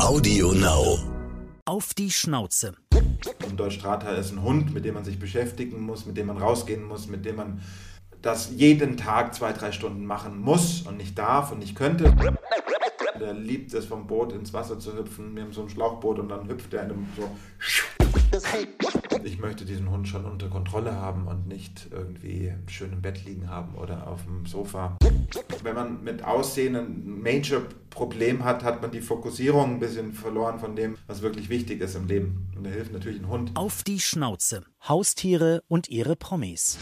Audio Now. Auf die Schnauze. Ein Deutsch Strata ist ein Hund, mit dem man sich beschäftigen muss, mit dem man rausgehen muss, mit dem man das jeden Tag zwei, drei Stunden machen muss und nicht darf und nicht könnte. Der liebt es, vom Boot ins Wasser zu hüpfen. Wir haben so ein Schlauchboot und dann hüpft er in einem so. Ich möchte diesen Hund schon unter Kontrolle haben und nicht irgendwie schön im Bett liegen haben oder auf dem Sofa. Wenn man mit Aussehen ein Major-Problem hat, hat man die Fokussierung ein bisschen verloren von dem, was wirklich wichtig ist im Leben. Und da hilft natürlich ein Hund. Auf die Schnauze. Haustiere und ihre Promis.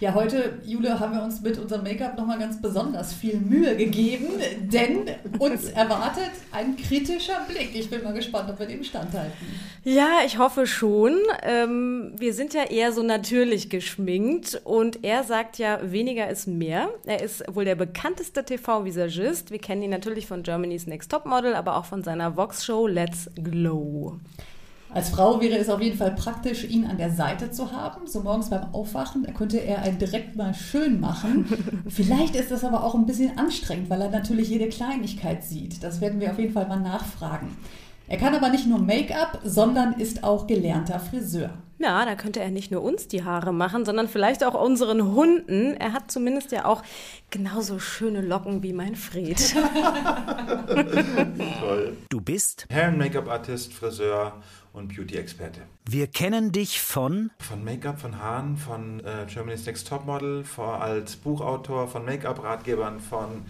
Ja, heute, Jule, haben wir uns mit unserem Make-up nochmal ganz besonders viel Mühe gegeben, denn uns erwartet ein kritischer Blick. Ich bin mal gespannt, ob wir dem standhalten. Ja, ich hoffe schon. Ähm, wir sind ja eher so natürlich geschminkt und er sagt ja, weniger ist mehr. Er ist wohl der bekannteste TV-Visagist. Wir kennen ihn natürlich von Germany's Next Topmodel, aber auch von seiner Vox-Show Let's Glow. Als Frau wäre es auf jeden Fall praktisch, ihn an der Seite zu haben. So morgens beim Aufwachen könnte er einen direkt mal schön machen. Vielleicht ist das aber auch ein bisschen anstrengend, weil er natürlich jede Kleinigkeit sieht. Das werden wir auf jeden Fall mal nachfragen. Er kann aber nicht nur Make-up, sondern ist auch gelernter Friseur. Ja, da könnte er nicht nur uns die Haare machen, sondern vielleicht auch unseren Hunden. Er hat zumindest ja auch genauso schöne Locken wie mein Fred. Toll. Du bist? Hair- und Make-up-Artist, Friseur und Beauty-Experte. Wir kennen dich von Von Make-up, von Haaren, von äh, Germany's Next Topmodel, vor, als Buchautor, von Make-up-Ratgebern, von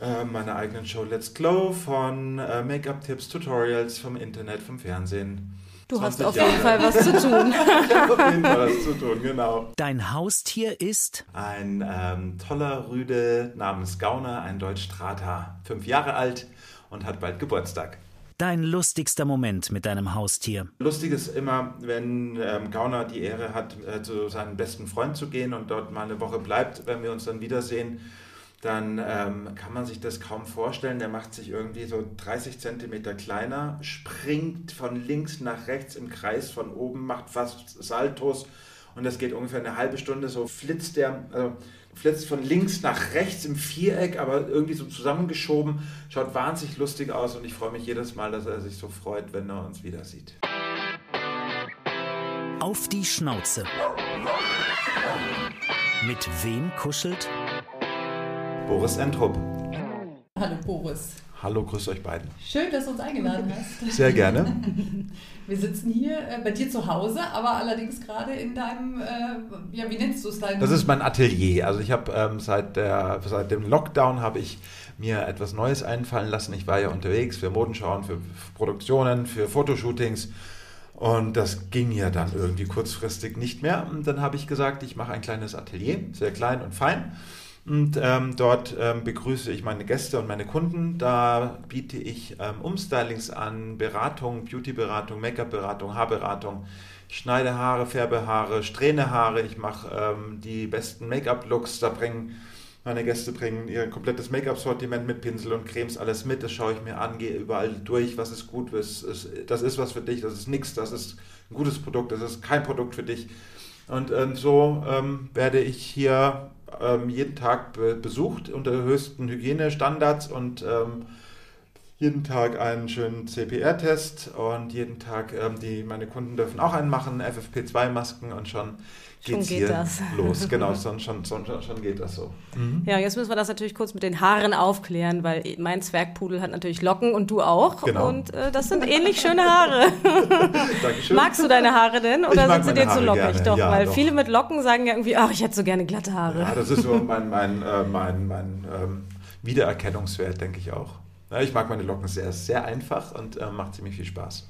äh, meiner eigenen Show Let's Glow, von äh, Make-up-Tipps, Tutorials, vom Internet, vom Fernsehen. Du hast 20 auf jeden Jahre. Fall was zu tun. Ich hab auf jeden Fall was zu tun, genau. Dein Haustier ist Ein ähm, toller Rüde namens Gauner, ein Deutsch-Strata, fünf Jahre alt und hat bald Geburtstag. dein lustigster Moment mit deinem Haustier. Lustig ist immer, wenn ähm, Gauner die Ehre hat, äh, zu seinem besten Freund zu gehen und dort mal eine Woche bleibt, wenn wir uns dann wiedersehen, dann ähm, kann man sich das kaum vorstellen. Der macht sich irgendwie so 30 Zentimeter kleiner, springt von links nach rechts im Kreis von oben, macht fast Saltos und das geht ungefähr eine halbe Stunde. So flitzt der, also flitzt von links nach rechts im Viereck, aber irgendwie so zusammengeschoben. Schaut wahnsinnig lustig aus und ich freue mich jedes Mal, dass er sich so freut, wenn er uns wieder sieht. Auf die Schnauze. Mit wem kuschelt? Boris Entrup. Hallo Boris. Hallo, grüßt euch beiden. Schön, dass du uns eingeladen hast. Sehr gerne. Wir sitzen hier äh, bei dir zu Hause, aber allerdings gerade in deinem, äh, ja, wie nennst du es? Deinem Das ist mein Atelier. Also ich habe ähm, seit, der, seit dem Lockdown habe ich mir etwas Neues einfallen lassen. Ich war ja unterwegs für Modenschauen, für Produktionen, für Fotoshootings. Und das ging ja dann irgendwie kurzfristig nicht mehr. Und dann habe ich gesagt, ich mache ein kleines Atelier, sehr klein und fein. Und ähm, dort ähm, begrüße ich meine Gäste und meine Kunden. Da biete ich ähm, Umstylings an, Beratung, Beauty-Beratung, Make-up-Beratung, Haarberatung. Ich schneide Haare, färbe Haare, strähne Haare. Ich mache ähm, die besten Make-up-Looks. Da bringen meine Gäste bringen ihr komplettes Make-up-Sortiment mit Pinsel und Cremes, alles mit. Das schaue ich mir an, gehe überall durch, was ist gut, was ist, das ist was für dich, das ist nichts, das ist ein gutes Produkt, das ist kein Produkt für dich. Und ähm, so ähm, werde ich hier ähm, jeden Tag be besucht unter höchsten Hygienestandards und ähm, jeden Tag einen schönen CPR-Test und jeden Tag, ähm, die, meine Kunden dürfen auch einen machen, FFP2-Masken und schon Schon geht's geht hier das. los. Genau, schon, schon, schon, schon geht das so. Ja, jetzt müssen wir das natürlich kurz mit den Haaren aufklären, weil mein Zwergpudel hat natürlich Locken und du auch. Genau. Und äh, das sind ähnlich schöne Haare. Dankeschön. Magst du deine Haare denn oder sind sie dir zu lockig? gerne, Doch, ja, weil doch. viele mit Locken sagen ja irgendwie, ach, ich hätte so gerne glatte Haare. Ja, das ist so mein, mein, äh, mein, mein ähm, Wiedererkennungswert, denke ich auch. Ja, ich mag meine Locken sehr, sehr einfach und äh, macht ziemlich viel Spaß.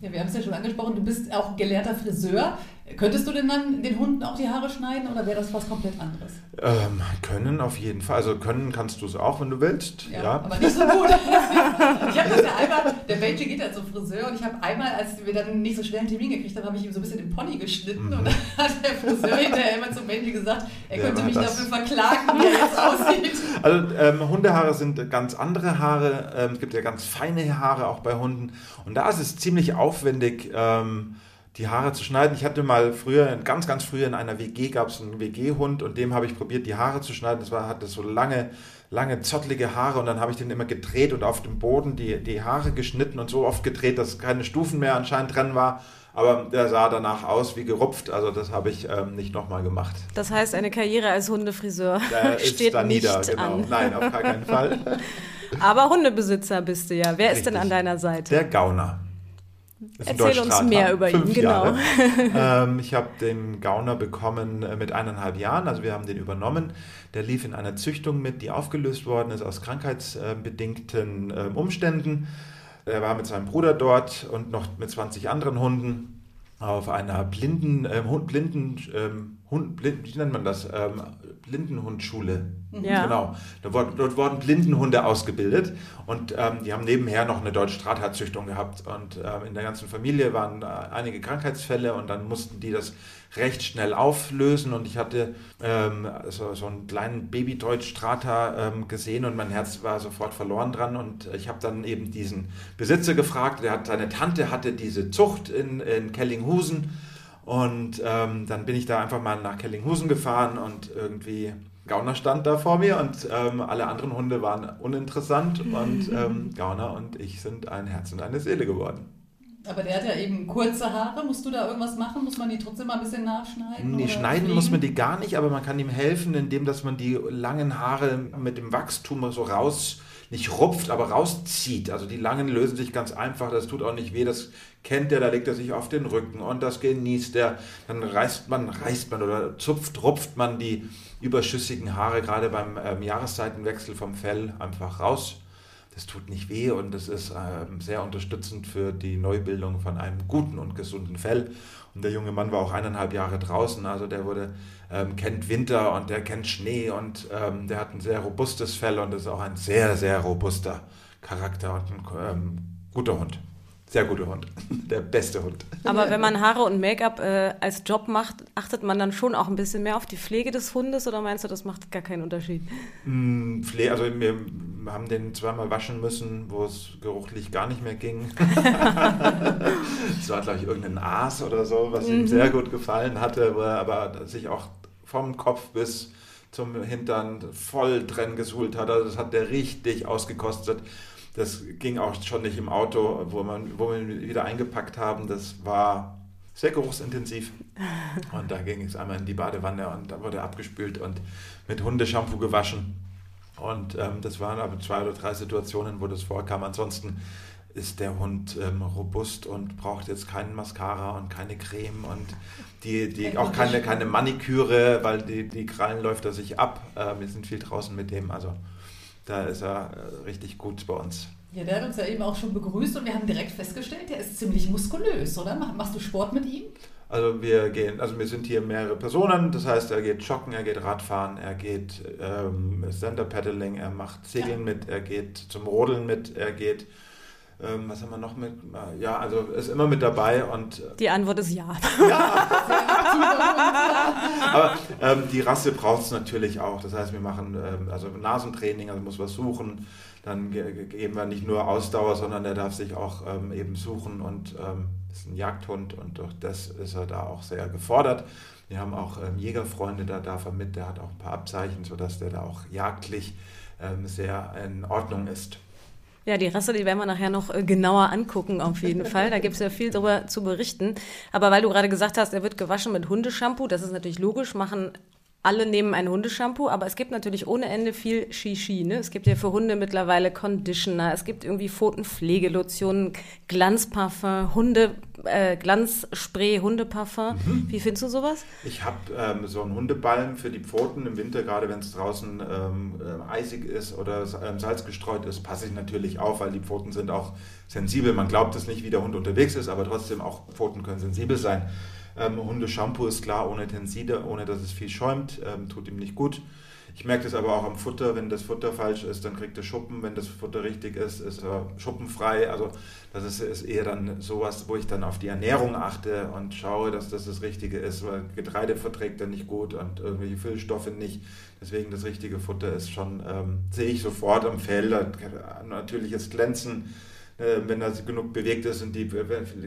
Ja, wir haben es ja schon angesprochen, du bist auch gelernter Friseur. Könntest du denn dann den Hunden auch die Haare schneiden oder wäre das was komplett anderes? Ähm, können auf jeden Fall. Also können kannst du es auch, wenn du willst. Ja. aber nicht so gut. ich habe das ja einmal, der Benji geht ja zum Friseur und ich habe einmal, als wir dann nicht so schnell einen Termin gekriegt haben, habe ich ihm so ein bisschen den Pony geschnitten und dann hat der Friseur hinterher immer zum Benji gesagt, er Ja, könnte mich das- dafür verklagen, wie er jetzt aussieht. Also ähm, Hundehaare sind ganz andere Haare. Ähm, es gibt ja ganz feine Haare auch bei Hunden. Und da ist es ziemlich aufwendig, ähm, die Haare zu schneiden. Ich hatte mal früher, ganz, ganz früher in einer WG gab es einen WG-Hund und dem habe ich probiert, die Haare zu schneiden. Das war, hatte so lange, lange zottlige Haare und dann habe ich den immer gedreht und auf dem Boden die, die Haare geschnitten und so oft gedreht, dass keine Stufen mehr anscheinend drin war. Aber der sah danach aus wie gerupft, also das habe ich ähm, nicht nochmal gemacht. Das heißt, eine Karriere als Hundefriseur Da steht da nicht nieder, genau. an. Nein, auf gar keinen Fall. Aber Hundebesitzer bist du ja. Wer ist denn Richtig. an deiner Seite? Der Gauner. Ist Erzähl uns mehr über ihn, genau. Ähm, ich habe den Gauner bekommen äh, mit eineinhalb Jahren, also wir haben den übernommen. Der lief in einer Züchtung mit, die aufgelöst worden ist aus krankheitsbedingten ähm, Umständen. Er war mit seinem Bruder dort und noch mit 20 anderen Hunden auf einer blinden, ähm, Hund, blinden, ähm, Hund, blind, wie nennt man das? Ähm, Blindenhundschule. Ja. Genau. Da wurden, dort wurden Blindenhunde ausgebildet und ähm, die haben nebenher noch eine deutsche Drahtharzüchtung gehabt. Und ähm, in der ganzen Familie waren äh, einige Krankheitsfälle und dann mussten die das recht schnell auflösen. Und ich hatte ähm, so, so einen kleinen Baby-Deutsch-Strata ähm, gesehen und mein Herz war sofort verloren dran. Und ich habe dann eben diesen Besitzer gefragt. Der hat, seine Tante hatte diese Zucht in, in Kellinghusen. Und ähm, dann bin ich da einfach mal nach Kellinghusen gefahren und irgendwie Gauner stand da vor mir und ähm, alle anderen Hunde waren uninteressant und ähm, Gauner und ich sind ein Herz und eine Seele geworden. Aber der hat ja eben kurze Haare. Musst du da irgendwas machen? Muss man die trotzdem mal ein bisschen nachschneiden? Nee, schneiden pflegen? muss man die gar nicht, aber man kann ihm helfen, indem dass man die langen Haare mit dem Wachstum so raus, nicht rupft, aber rauszieht. Also die langen lösen sich ganz einfach, das tut auch nicht weh, das kennt er, da legt er sich auf den Rücken und das genießt er. Dann reißt man, reißt man oder zupft, rupft man die überschüssigen Haare gerade beim ähm, Jahreszeitenwechsel vom Fell einfach raus. Das tut nicht weh und das ist ähm, sehr unterstützend für die Neubildung von einem guten und gesunden Fell. Und der junge Mann war auch eineinhalb Jahre draußen, also der wurde, ähm, kennt Winter und der kennt Schnee und ähm, der hat ein sehr robustes Fell und ist auch ein sehr, sehr robuster Charakter und ein ähm, guter Hund. Sehr guter Hund. Der beste Hund. Aber wenn man Haare und Make-up äh, als Job macht, achtet man dann schon auch ein bisschen mehr auf die Pflege des Hundes oder meinst du, das macht gar keinen Unterschied? Mm, Pfle also wir haben den zweimal waschen müssen, wo es geruchlich gar nicht mehr ging. Es war, glaube ich, irgendein Aas oder so, was ihm sehr gut gefallen hatte, wo er aber sich auch vom Kopf bis zum Hintern voll drin gesuhlt hat. Also das hat der richtig ausgekostet. Das ging auch schon nicht im Auto, wo, man, wo wir ihn wieder eingepackt haben. Das war sehr geruchsintensiv. Und da ging es einmal in die Badewanne und da wurde abgespült und mit Hundeshampoo gewaschen. Und ähm, das waren aber zwei oder drei Situationen, wo das vorkam. Ansonsten ist der Hund ähm, robust und braucht jetzt keinen Mascara und keine Creme und die, die auch keine, keine Maniküre, weil die, die Krallen läuft er sich ab. Äh, wir sind viel draußen mit dem, also da ist er äh, richtig gut bei uns. Ja, der hat uns ja eben auch schon begrüßt und wir haben direkt festgestellt, der ist ziemlich muskulös, oder? Mach- Machst du Sport mit ihm? Also wir gehen, also wir sind hier mehrere Personen, das heißt, er geht joggen, er geht Radfahren, er geht ähm, Stand-Up-Paddling, er macht Segeln mit, er geht zum Rodeln mit, er geht, ähm, was haben wir noch mit? Ja, also ist immer mit dabei und Die Antwort ist ja. Aber ähm, die Rasse braucht es natürlich auch. Das heißt, wir machen ähm, also Nasentraining, also muss was suchen. Dann ge ge- geben wir nicht nur Ausdauer, sondern er darf sich auch ähm, eben suchen und ähm, ist ein Jagdhund und durch das ist er da auch sehr gefordert. Wir haben auch ähm, Jägerfreunde, da darf er mit, der hat auch ein paar Abzeichen, sodass der da auch jagdlich ähm, sehr in Ordnung ist. Ja, die Rasse, die werden wir nachher noch äh, genauer angucken, auf jeden Fall. Da gibt es ja viel darüber zu berichten. Aber weil du gerade gesagt hast, er wird gewaschen mit Hundeshampoo, das ist natürlich logisch, machen alle nehmen ein Hundeshampoo, aber es gibt natürlich ohne Ende viel Shishi. Ne? Es gibt ja für Hunde mittlerweile Conditioner, es gibt irgendwie Pfotenpflegelotionen, Glanzparfum, Hunde, äh, Glanzspray, Hundeparfum. Wie findest du sowas? Ich habe ähm, so einen Hundebalm für die Pfoten im Winter, gerade wenn es draußen ähm, ähm, eisig ist oder ähm, Salz gestreut ist, passe ich natürlich auf, weil die Pfoten sind auch sensibel. Man glaubt es nicht, wie der Hund unterwegs ist, aber trotzdem auch Pfoten können sensibel sein. Ähm, Hundeshampoo ist klar ohne Tenside, ohne dass es viel schäumt, ähm, tut ihm nicht gut. Ich merke das aber auch am Futter, wenn das Futter falsch ist, dann kriegt er Schuppen, wenn das Futter richtig ist, ist er schuppenfrei. Also das ist, ist eher dann sowas, wo ich dann auf die Ernährung achte und schaue, dass das das Richtige ist, weil Getreide verträgt er nicht gut und irgendwelche Füllstoffe nicht. Deswegen das richtige Futter ist schon, ähm, sehe ich sofort am Fell, da- natürliches Glänzen, wenn er genug bewegt ist, sind die,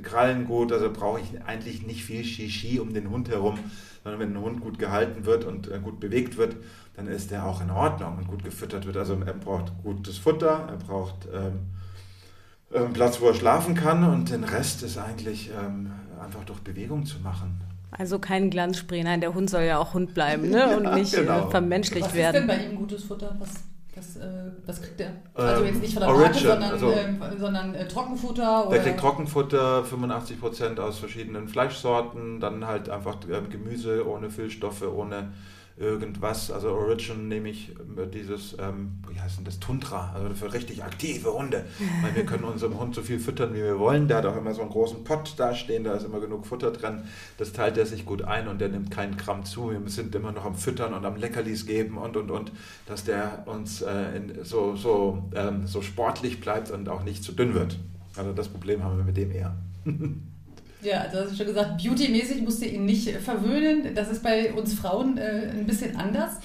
Krallen gut. Also brauche ich eigentlich nicht viel Shishi um den Hund herum, sondern wenn ein Hund gut gehalten wird und äh, gut bewegt wird, dann ist der auch in Ordnung und gut gefüttert wird. Also er braucht gutes Futter, er braucht ähm, einen Platz, wo er schlafen kann und den Rest ist eigentlich ähm, einfach durch Bewegung zu machen. Also kein Glanzspray, nein, der Hund soll ja auch Hund bleiben ne? und nicht äh, genau. vermenschlicht werden. Was ist denn bei ihm gutes Futter? Was, was, äh, was kriegt der? Also jetzt nicht von der Marke, sondern, also, äh, sondern äh, Trockenfutter? Oder? Der kriegt Trockenfutter, 85% aus verschiedenen Fleischsorten, dann halt einfach ähm, Gemüse ohne Füllstoffe, ohne irgendwas. Also Origin nehme ich dieses, ähm, wie heißt denn das, Tundra, also für richtig aktive Hunde. Weil wir können unserem Hund so viel füttern, wie wir wollen. Der hat auch immer so einen großen Pott da stehen, da ist immer genug Futter dran. Das teilt er sich gut ein und der nimmt keinen Gramm zu. Wir sind immer noch am Füttern und am Leckerlis geben und, und, und, dass der uns äh, in, so, so, ähm, so sportlich bleibt und auch nicht zu dünn wird. Also das Problem haben wir mit dem eher. Ja, also hast du schon gesagt, beautymäßig musst du ihn nicht verwöhnen. Das ist bei uns Frauen äh, ein bisschen anders.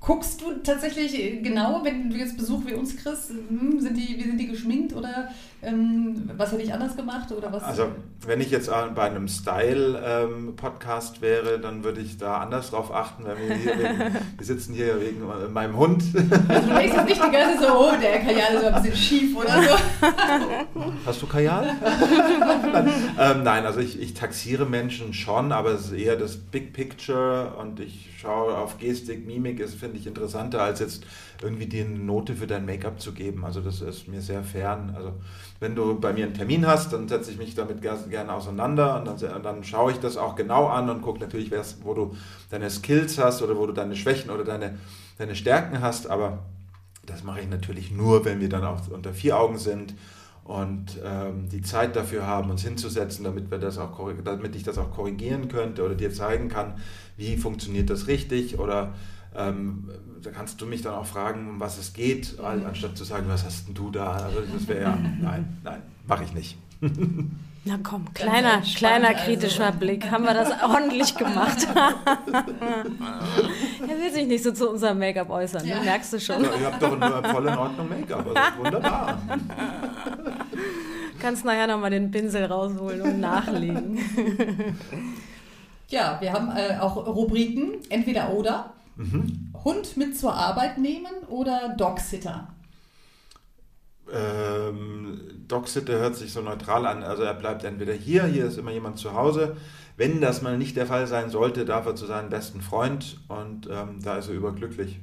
Guckst du tatsächlich genau, wenn du jetzt Besuch wie uns kriegst, hm, sind die, wie sind die geschminkt oder was hätte ich anders gemacht oder was? Also wenn ich jetzt bei einem Style-Podcast ähm, wäre, dann würde ich da anders drauf achten, weil wir hier wegen, wir sitzen hier wegen äh, meinem Hund. Also du denkst jetzt nicht die ganze so, oh, der Kajal ist ein bisschen schief oder so. Hast du Kajal? ähm, nein, also ich, ich taxiere Menschen schon, aber es ist eher das Big Picture und ich schaue auf Gestik, Mimik, ist finde ich interessanter als jetzt irgendwie dir eine Note für dein Make-up zu geben. Also das ist mir sehr fern. Also wenn du bei mir einen Termin hast, dann setze ich mich damit gerne auseinander und dann, dann schaue ich das auch genau an und gucke natürlich, wo du deine Skills hast oder wo du deine Schwächen oder deine, deine Stärken hast. Aber das mache ich natürlich nur, wenn wir dann auch unter vier Augen sind und ähm, die Zeit dafür haben, uns hinzusetzen, damit, wir das auch, damit ich das auch korrigieren könnte oder dir zeigen kann, wie funktioniert das richtig oder ähm, da kannst du mich dann auch fragen, um was es geht, anstatt zu sagen, was hast denn du da? Also das wäre ja, nein, nein, mache ich nicht. Na komm, kleiner, kleiner also. kritischer also. Blick. Haben wir das ordentlich gemacht? er will sich nicht so zu unserem Make-up äußern, ja. merkst du schon. Ja, ihr habt doch eine voll in Ordnung Make-up, also wunderbar. Kannst nachher nochmal den Pinsel rausholen und nachlegen. Ja, wir haben äh, auch Rubriken, entweder oder. Mhm. Hund mit zur Arbeit nehmen oder Dogsitter? Ähm, Dogsitter hört sich so neutral an. Also er bleibt entweder hier, hier ist immer jemand zu Hause. Wenn das mal nicht der Fall sein sollte, darf er zu seinem besten Freund und ähm, da ist er überglücklich.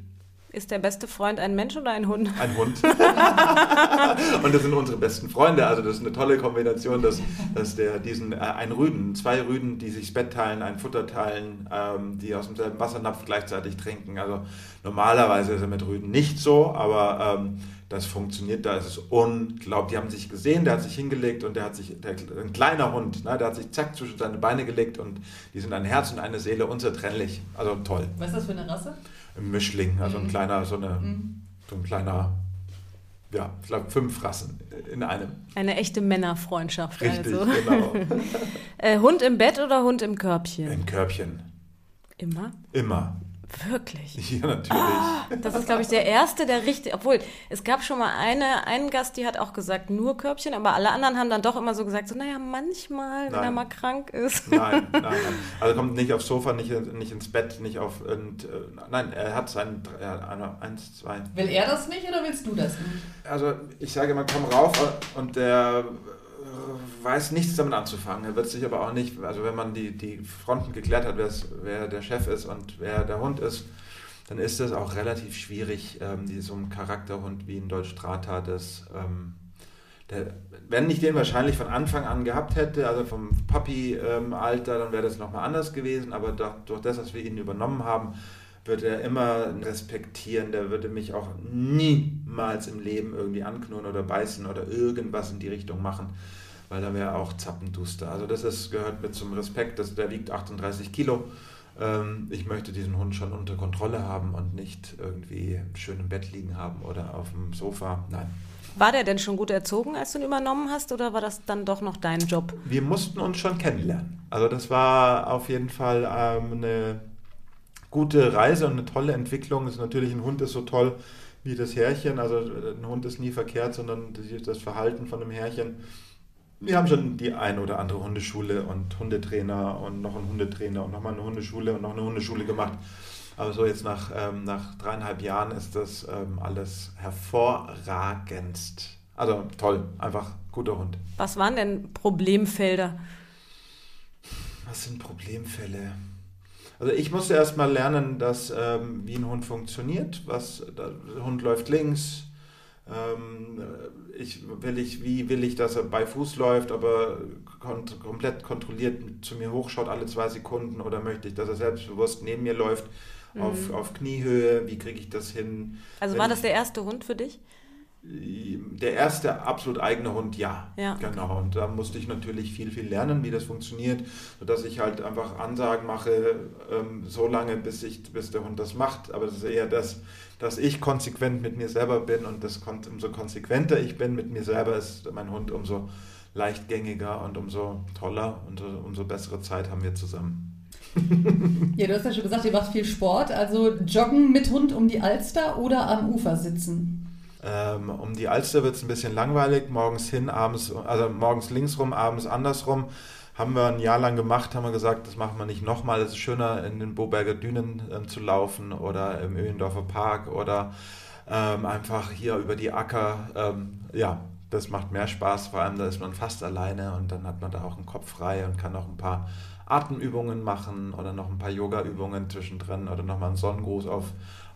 Ist der beste Freund ein Mensch oder ein Hund? Ein Hund. und das sind unsere besten Freunde. Also das ist eine tolle Kombination, dass, dass der diesen äh, ein Rüden, zwei Rüden, die sich das Bett teilen, ein Futter teilen, ähm, die aus demselben Wassernapf gleichzeitig trinken. Also normalerweise ist er mit Rüden nicht so, aber ähm, das funktioniert, da ist es unglaublich. Die haben sich gesehen, der hat sich hingelegt und der hat sich, der, ein kleiner Hund, ne, der hat sich zack zwischen seine Beine gelegt und die sind ein Herz und eine Seele unzertrennlich. Also toll. Was ist das für eine Rasse? Ein Mischling, also ein mhm. kleiner, so, eine, mhm. so ein kleiner, ja, ich glaube fünf Rassen in einem. Eine echte Männerfreundschaft. Richtig, also. genau. äh, Hund im Bett oder Hund im Körbchen? Im Körbchen. Immer? Immer. Wirklich? Ja, natürlich. Oh, das ist, glaube ich, der erste, der richtig, obwohl es gab schon mal eine, einen Gast, die hat auch gesagt, nur Körbchen, aber alle anderen haben dann doch immer so gesagt, so, naja, manchmal, nein. wenn er mal krank ist. Nein, nein, nein. Also kommt nicht aufs Sofa, nicht, nicht ins Bett, nicht auf, und, äh, nein, er hat sein, eine, eins, zwei. Will er das nicht oder willst du das nicht? Also ich sage immer, komm rauf und der weiß nichts damit anzufangen. Er wird sich aber auch nicht, also wenn man die, die Fronten geklärt hat, wer der Chef ist und wer der Hund ist, dann ist es auch relativ schwierig, ähm, die, so ein Charakterhund wie ein Deutsch das, ähm, der, wenn ich den wahrscheinlich von Anfang an gehabt hätte, also vom Puppy-Alter, ähm, dann wäre das nochmal anders gewesen, aber durch, durch das, was wir ihn übernommen haben, wird er immer respektieren, der würde mich auch niemals im Leben irgendwie anknurren oder beißen oder irgendwas in die Richtung machen weil da wäre auch Zappenduster. Also das ist, gehört mit zum Respekt, dass der wiegt 38 Kilo. Ähm, ich möchte diesen Hund schon unter Kontrolle haben und nicht irgendwie schön im Bett liegen haben oder auf dem Sofa. Nein. War der denn schon gut erzogen, als du ihn übernommen hast, oder war das dann doch noch dein Job? Wir mussten uns schon kennenlernen. Also das war auf jeden Fall ähm, eine gute Reise und eine tolle Entwicklung. ist natürlich ein Hund ist so toll, wie das Härchen. Also ein Hund ist nie verkehrt, sondern das Verhalten von einem Härchen. Wir haben schon die ein oder andere Hundeschule und Hundetrainer und noch einen Hundetrainer und nochmal eine Hundeschule und noch eine Hundeschule gemacht. Aber so jetzt nach, ähm, nach dreieinhalb Jahren ist das ähm, alles hervorragendst. Also toll, einfach guter Hund. Was waren denn Problemfelder? Was sind Problemfälle? Also ich musste erst mal lernen, dass ähm, wie ein Hund funktioniert. Was, der Hund läuft links. Ähm, ich, will ich, wie will ich, dass er bei Fuß läuft, aber kont komplett kontrolliert zu mir hochschaut alle zwei Sekunden oder möchte ich, dass er selbstbewusst neben mir läuft mhm. auf, auf Kniehöhe? Wie kriege ich das hin? Also war das der erste Hund für dich? Der erste absolut eigene Hund, ja. ja. Genau. Und da musste ich natürlich viel, viel lernen, wie das funktioniert, sodass ich halt einfach Ansagen mache, ähm, so lange, bis, ich, bis der Hund das macht. Aber das ist eher das, dass ich konsequent mit mir selber bin und das, umso konsequenter ich bin mit mir selber, ist mein Hund umso leichtgängiger und umso toller und umso bessere Zeit haben wir zusammen. ja, du hast ja schon gesagt, ihr macht viel Sport. Also joggen mit Hund um die Alster oder am Ufer sitzen? Ähm, um die Alster wird es ein bisschen langweilig. Morgens hin, abends, also morgens links rum, abends andersrum. Haben wir ein Jahr lang gemacht, haben wir gesagt, das machen wir nicht nochmal. Es ist schöner, in den Boberger Dünen ähm, zu laufen oder im Öhendorfer Park oder ähm, einfach hier über die Acker. Ähm, ja, das macht mehr Spaß, vor allem da ist man fast alleine und dann hat man da auch einen Kopf frei und kann auch ein paar Atemübungen machen oder noch ein paar Yoga-Übungen zwischendrin oder nochmal einen Sonnengruß auf,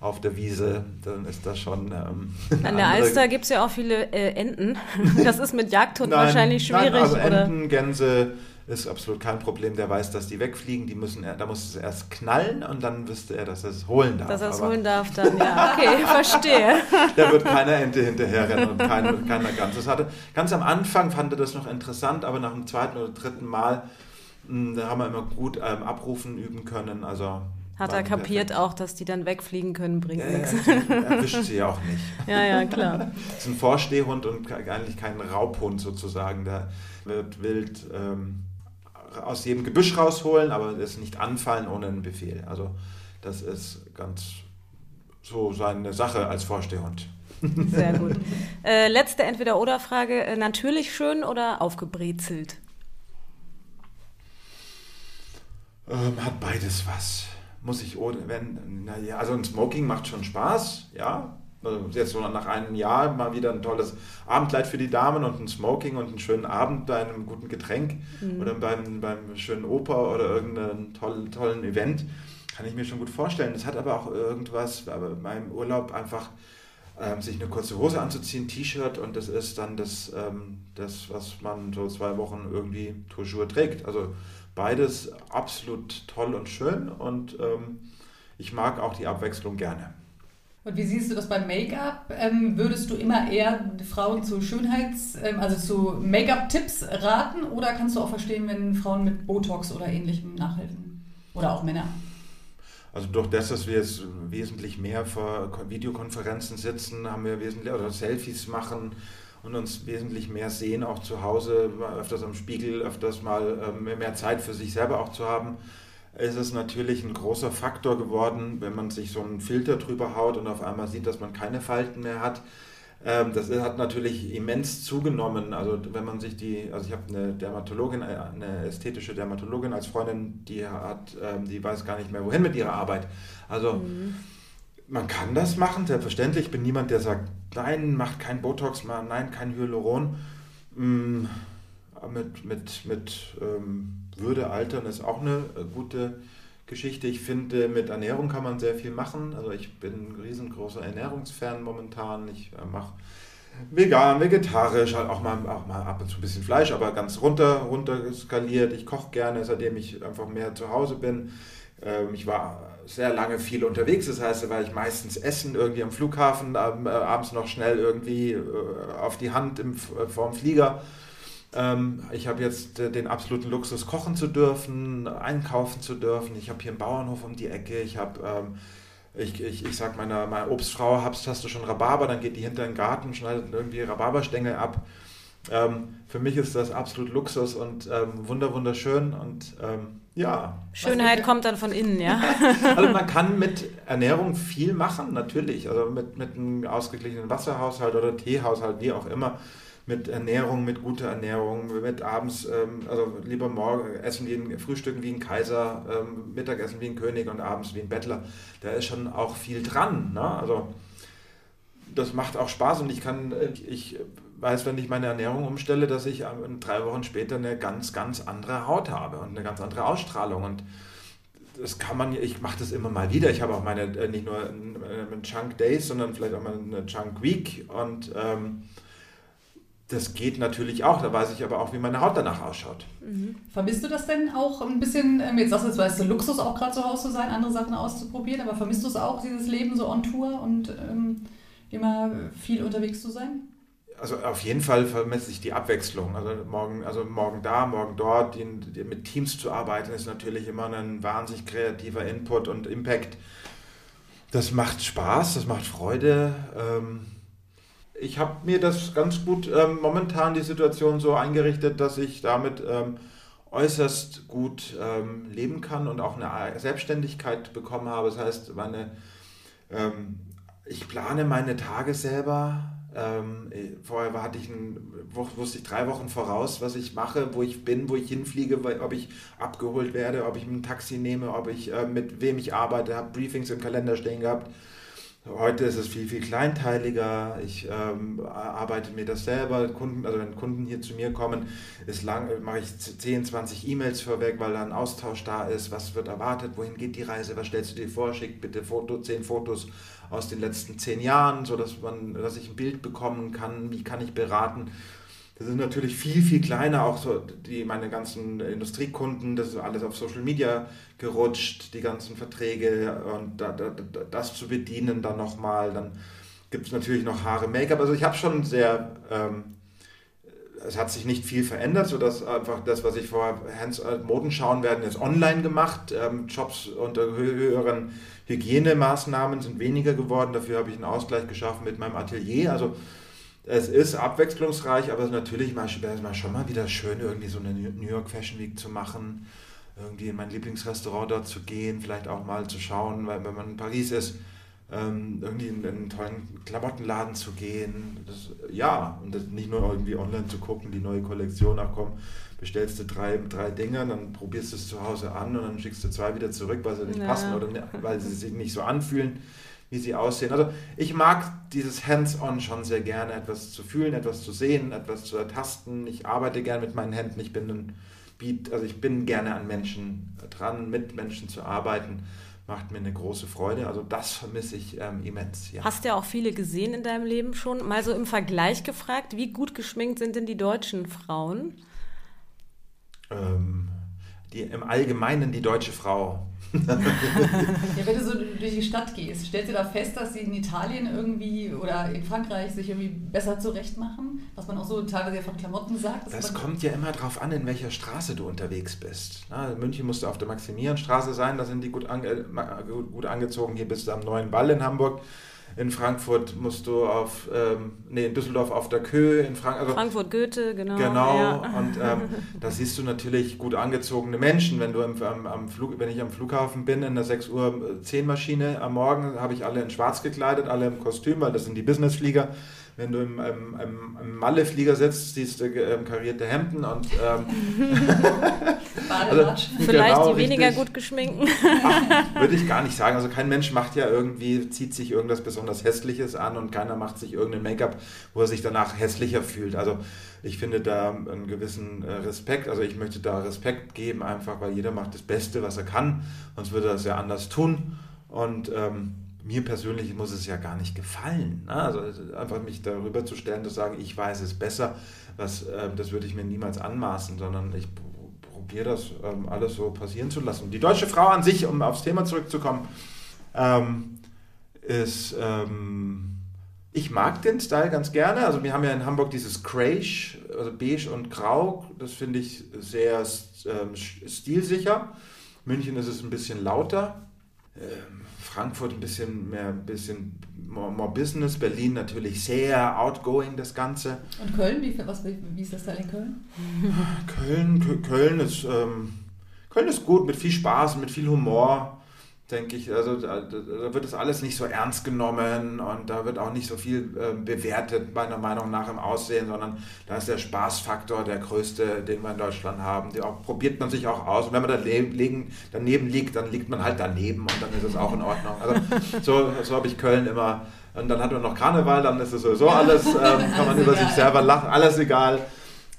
auf der Wiese, dann ist das schon. Ähm, An der Alster gibt es ja auch viele äh, Enten. Das ist mit Jagdhund nein, wahrscheinlich schwierig. Nein, also oder? Enten, Gänse ist absolut kein Problem. Der weiß, dass die wegfliegen. Die müssen, da muss es erst knallen und dann wüsste er, dass er es holen darf. Dass er es holen darf, dann ja. Okay, verstehe. Da wird keine Ente hinterherrennen und kein, keiner Ganzes hatte. Ganz am Anfang fand er das noch interessant, aber nach dem zweiten oder dritten Mal hm, da haben wir immer gut ähm, abrufen üben können. Also hat er kapiert auch, dass die dann wegfliegen können, bringt ja, nichts. Erwischt sie ja auch nicht. Ja, ja, klar. Das ist ein Vorstehhund und eigentlich kein Raubhund sozusagen. Der wird wild ähm, aus jedem Gebüsch rausholen, aber es nicht anfallen ohne einen Befehl. Also das ist ganz so seine Sache als Vorstehhund. Sehr gut. Äh, letzte Entweder-Oder-Frage. Äh, natürlich schön oder aufgebrezelt? Ähm, hat beides was. Muss ich ohne, wenn, naja, also ein Smoking macht schon Spaß, ja. Also jetzt so nach einem Jahr mal wieder ein tolles Abendkleid für die Damen und ein Smoking und einen schönen Abend bei einem guten Getränk mhm. oder beim, beim schönen Oper oder irgendeinem tollen, tollen Event. Kann ich mir schon gut vorstellen. Das hat aber auch irgendwas, aber beim Urlaub einfach ähm, sich eine kurze Hose anzuziehen, T-Shirt und das ist dann das, ähm, das, was man so zwei Wochen irgendwie toujours trägt. Also beides absolut toll und schön und ähm, ich mag auch die Abwechslung gerne. Und wie siehst du das beim Make-up? Ähm, würdest du immer eher Frauen zu Schönheits-, ähm, also zu Make-up-Tipps raten oder kannst du auch verstehen, wenn Frauen mit Botox oder ähnlichem nachhelfen? Oder auch Männer? Also durch das, dass wir jetzt wesentlich mehr vor Videokonferenzen sitzen, haben wir wesentlich oder Selfies machen, und uns wesentlich mehr sehen, auch zu Hause, öfters am Spiegel, öfters mal ähm, mehr Zeit für sich selber auch zu haben, ist es natürlich ein großer Faktor geworden, wenn man sich so einen Filter drüber haut und auf einmal sieht, dass man keine Falten mehr hat. Ähm, das hat natürlich immens zugenommen. Also wenn man sich die, also ich habe eine Dermatologin, äh, eine ästhetische Dermatologin als Freundin, die hat, ähm, die weiß gar nicht mehr wohin mit ihrer Arbeit. Also mhm man kann das machen, selbstverständlich. Ich bin niemand, der sagt, nein, macht kein Botox, nein, kein Hyaluron. Mm, mit, mit, mit ähm, Würde altern ist auch eine äh, gute Geschichte. Ich finde, mit Ernährung kann man sehr viel machen. Also ich bin ein riesengroßer Ernährungsfan momentan. Ich äh, mache vegan, vegetarisch, halt auch mal, auch mal ab und zu ein bisschen Fleisch, aber ganz runter, runter skaliert. Ich koche gerne, seitdem ich einfach mehr zu Hause bin. Ähm, ich war sehr lange viel unterwegs. Das heißt, da war ich meistens essen irgendwie am Flughafen, äh, abends noch schnell irgendwie äh, auf die Hand im, äh, vorm Flieger. Ähm, ich habe jetzt den absoluten Luxus, kochen zu dürfen, einkaufen zu dürfen. Ich habe hier einen Bauernhof um die Ecke. Ich habe, ähm, ich, ich, ich sage meiner, meiner Obstfrau, hast, hast du schon Rhabarber? Dann geht die hinter den Garten, schneidet irgendwie Rhabarberstängel ab. Ähm, für mich ist das absolut Luxus und ähm, wunder wunderschön und ähm, ja. Schönheit kommt dann von innen, ja. also man kann mit Ernährung viel machen, natürlich. Also mit, mit einem ausgeglichenen Wasserhaushalt oder Teehaushalt, wie auch immer. Mit Ernährung, mit guter Ernährung, mit abends, ähm, also lieber morgen essen wie ein, frühstücken wie ein Kaiser, ähm, Mittagessen wie ein König und abends wie ein Bettler. Da ist schon auch viel dran. Ne? Also das macht auch Spaß und ich kann, ich weiß, wenn ich meine Ernährung umstelle, dass ich drei Wochen später eine ganz, ganz andere Haut habe und eine ganz andere Ausstrahlung. Und das kann man, ich mache das immer mal wieder. Ich habe auch meine, äh, nicht nur einen Chunk Days, sondern vielleicht auch mal eine Chunk Week. Und ähm, das geht natürlich auch. Da weiß ich aber auch, wie meine Haut danach ausschaut. Mhm. Vermisst du das denn auch ein bisschen? Ähm, jetzt sagst du, es war Luxus, auch gerade zu Hause zu sein, andere Sachen auszuprobieren. Aber vermisst du es auch, dieses Leben so on Tour und ähm, immer viel unterwegs zu sein? Also auf jeden Fall vermisse ich die Abwechslung. Also morgen, also morgen da, morgen dort, die, die mit Teams zu arbeiten, ist natürlich immer ein wahnsinnig kreativer Input und Impact. Das macht Spaß, das macht Freude. Ähm, ich habe mir das ganz gut ähm, momentan die Situation so eingerichtet, dass ich damit ähm, äußerst gut leben kann und auch eine Selbstständigkeit bekommen habe. Das heißt, meine, ich plane meine Tage selber ähm, vorher hatte ich ein, wusste ich drei Wochen voraus, was ich mache, wo ich bin, wo ich hinfliege, ob ich abgeholt werde, ob ich ein Taxi nehme, ob ich äh, mit wem ich arbeite, habe Briefings im Kalender stehen gehabt. Heute ist es viel, viel kleinteiliger. Ich ähm, arbeite mir das selber. Kunden, also wenn Kunden hier zu mir kommen, ist lang, mache ich 10, 20 E-Mails vorweg, weil da ein Austausch da ist. Was wird erwartet? Wohin geht die Reise? Was stellst du dir vor? Schick bitte Foto, 10 Fotos aus den letzten 10 Jahren, sodass man, dass ich ein Bild bekommen kann. Wie kann ich beraten? Das ist natürlich viel, viel kleiner, auch so die, meine ganzen Industriekunden, das ist alles auf Social Media gerutscht, die ganzen Verträge und da, da, das zu bedienen dann nochmal. Dann gibt es natürlich noch Haare, Make-up. Also ich habe schon sehr, ähm, es hat sich nicht viel verändert, sodass einfach das, was ich vorher, äh, Modenschauen werden jetzt online gemacht. Ähm, Jobs unter höheren Hygienemaßnahmen sind weniger geworden. Dafür habe ich einen Ausgleich geschaffen mit meinem Atelier. Also es ist abwechslungsreich, aber natürlich wäre es mal schon mal wieder schön, irgendwie so eine New York Fashion Week zu machen, irgendwie in mein Lieblingsrestaurant dort zu gehen, vielleicht auch mal zu schauen, weil wenn man in Paris ist, ähm, irgendwie in, in, einen tollen Klamottenladen zu gehen. Das, ja, und nicht nur irgendwie online zu gucken, die neue Kollektion, ach komm, bestellst du drei, drei Dinge, dann probierst du es zu Hause an und dann schickst du zwei wieder zurück, weil sie nicht ja. passen oder weil sie sich nicht so anfühlen wie sie aussehen. Also ich mag dieses Hands-on schon sehr gerne, etwas zu fühlen, etwas zu sehen, etwas zu ertasten. Ich arbeite gerne mit meinen Händen. Ich bin ein Beat, also ich bin gerne an Menschen dran, mit Menschen zu arbeiten. Macht mir eine große Freude. Also das vermisse ich ähm, immens. Ja. Hast ja auch viele gesehen in deinem Leben schon. Mal so im Vergleich gefragt, wie gut geschminkt sind denn die deutschen Frauen? Ähm, die, Im Allgemeinen die deutsche Frau ja, wenn du so durch die Stadt gehst, stellst du da fest, dass sie in Italien irgendwie oder in Frankreich sich irgendwie besser zurechtmachen? Was man auch so teilweise von Klamotten sagt. Das kommt ja immer darauf an, in welcher Straße du unterwegs bist. Na, in München musst du auf der Maximilianstraße sein, da sind die gut, ange gut angezogen. Hier bist du am Neuen Ball in Hamburg in Frankfurt musst du auf, ähm, nee, in Düsseldorf auf der Köhe, in Frank also, Frankfurt Goethe, genau. Genau, ja. und ähm, da siehst du natürlich gut angezogene Menschen. Wenn, du im, am, am Flug, wenn ich am Flughafen bin, in der 6 Uhr 10 Maschine am Morgen, habe ich alle in schwarz gekleidet, alle im Kostüm, weil das sind die Businessflieger wenn du im, im, im, im Malle-Flieger sitzt, siehst du ähm, karierte Hemden und ähm, also, vielleicht genau, die weniger richtig. gut geschminkten. Würde ich gar nicht sagen. Also kein Mensch macht ja irgendwie, zieht sich irgendwas besonders Hässliches an und keiner macht sich irgendein Make-up, wo er sich danach hässlicher fühlt. Also ich finde da einen gewissen äh, Respekt, also ich möchte da Respekt geben, einfach weil jeder macht das Beste, was er kann, sonst würde er es ja anders tun. Und ähm, mir persönlich muss es ja gar nicht gefallen. Ne? Also einfach mich darüber zu stellen, zu sagen, ich weiß es besser, was, äh, das würde ich mir niemals anmaßen, sondern ich probiere das ähm, alles so passieren zu lassen. Die deutsche Frau an sich, um aufs Thema zurückzukommen, ähm, ist, ähm, ich mag den Style ganz gerne. Also wir haben ja in Hamburg dieses Crash, also beige und grau, das finde ich sehr ähm, stilsicher. München ist es ein bisschen lauter ähm, Frankfurt ein bisschen mehr, ein bisschen more, more, Business, Berlin natürlich sehr outgoing das Ganze. Und Köln, wie, was, wie ist das da in Köln? Köln, Köln ist, ähm, Köln ist gut, mit viel Spaß, mit viel Humor denke ich. Also da, da, wird das alles nicht so ernst genommen und da wird auch nicht so viel äh, bewertet, meiner Meinung nach, im Aussehen, sondern da ist der Spaßfaktor der größte, den wir in Deutschland haben. Die auch, probiert man sich auch aus. Und wenn man daneben, daneben liegt, dann liegt man halt daneben und dann ist es auch in Ordnung. Also so, so habe ich Köln immer. Und dann hat man noch Karneval, dann ist es sowieso alles, ähm, kann man über sich selber lachen, alles egal.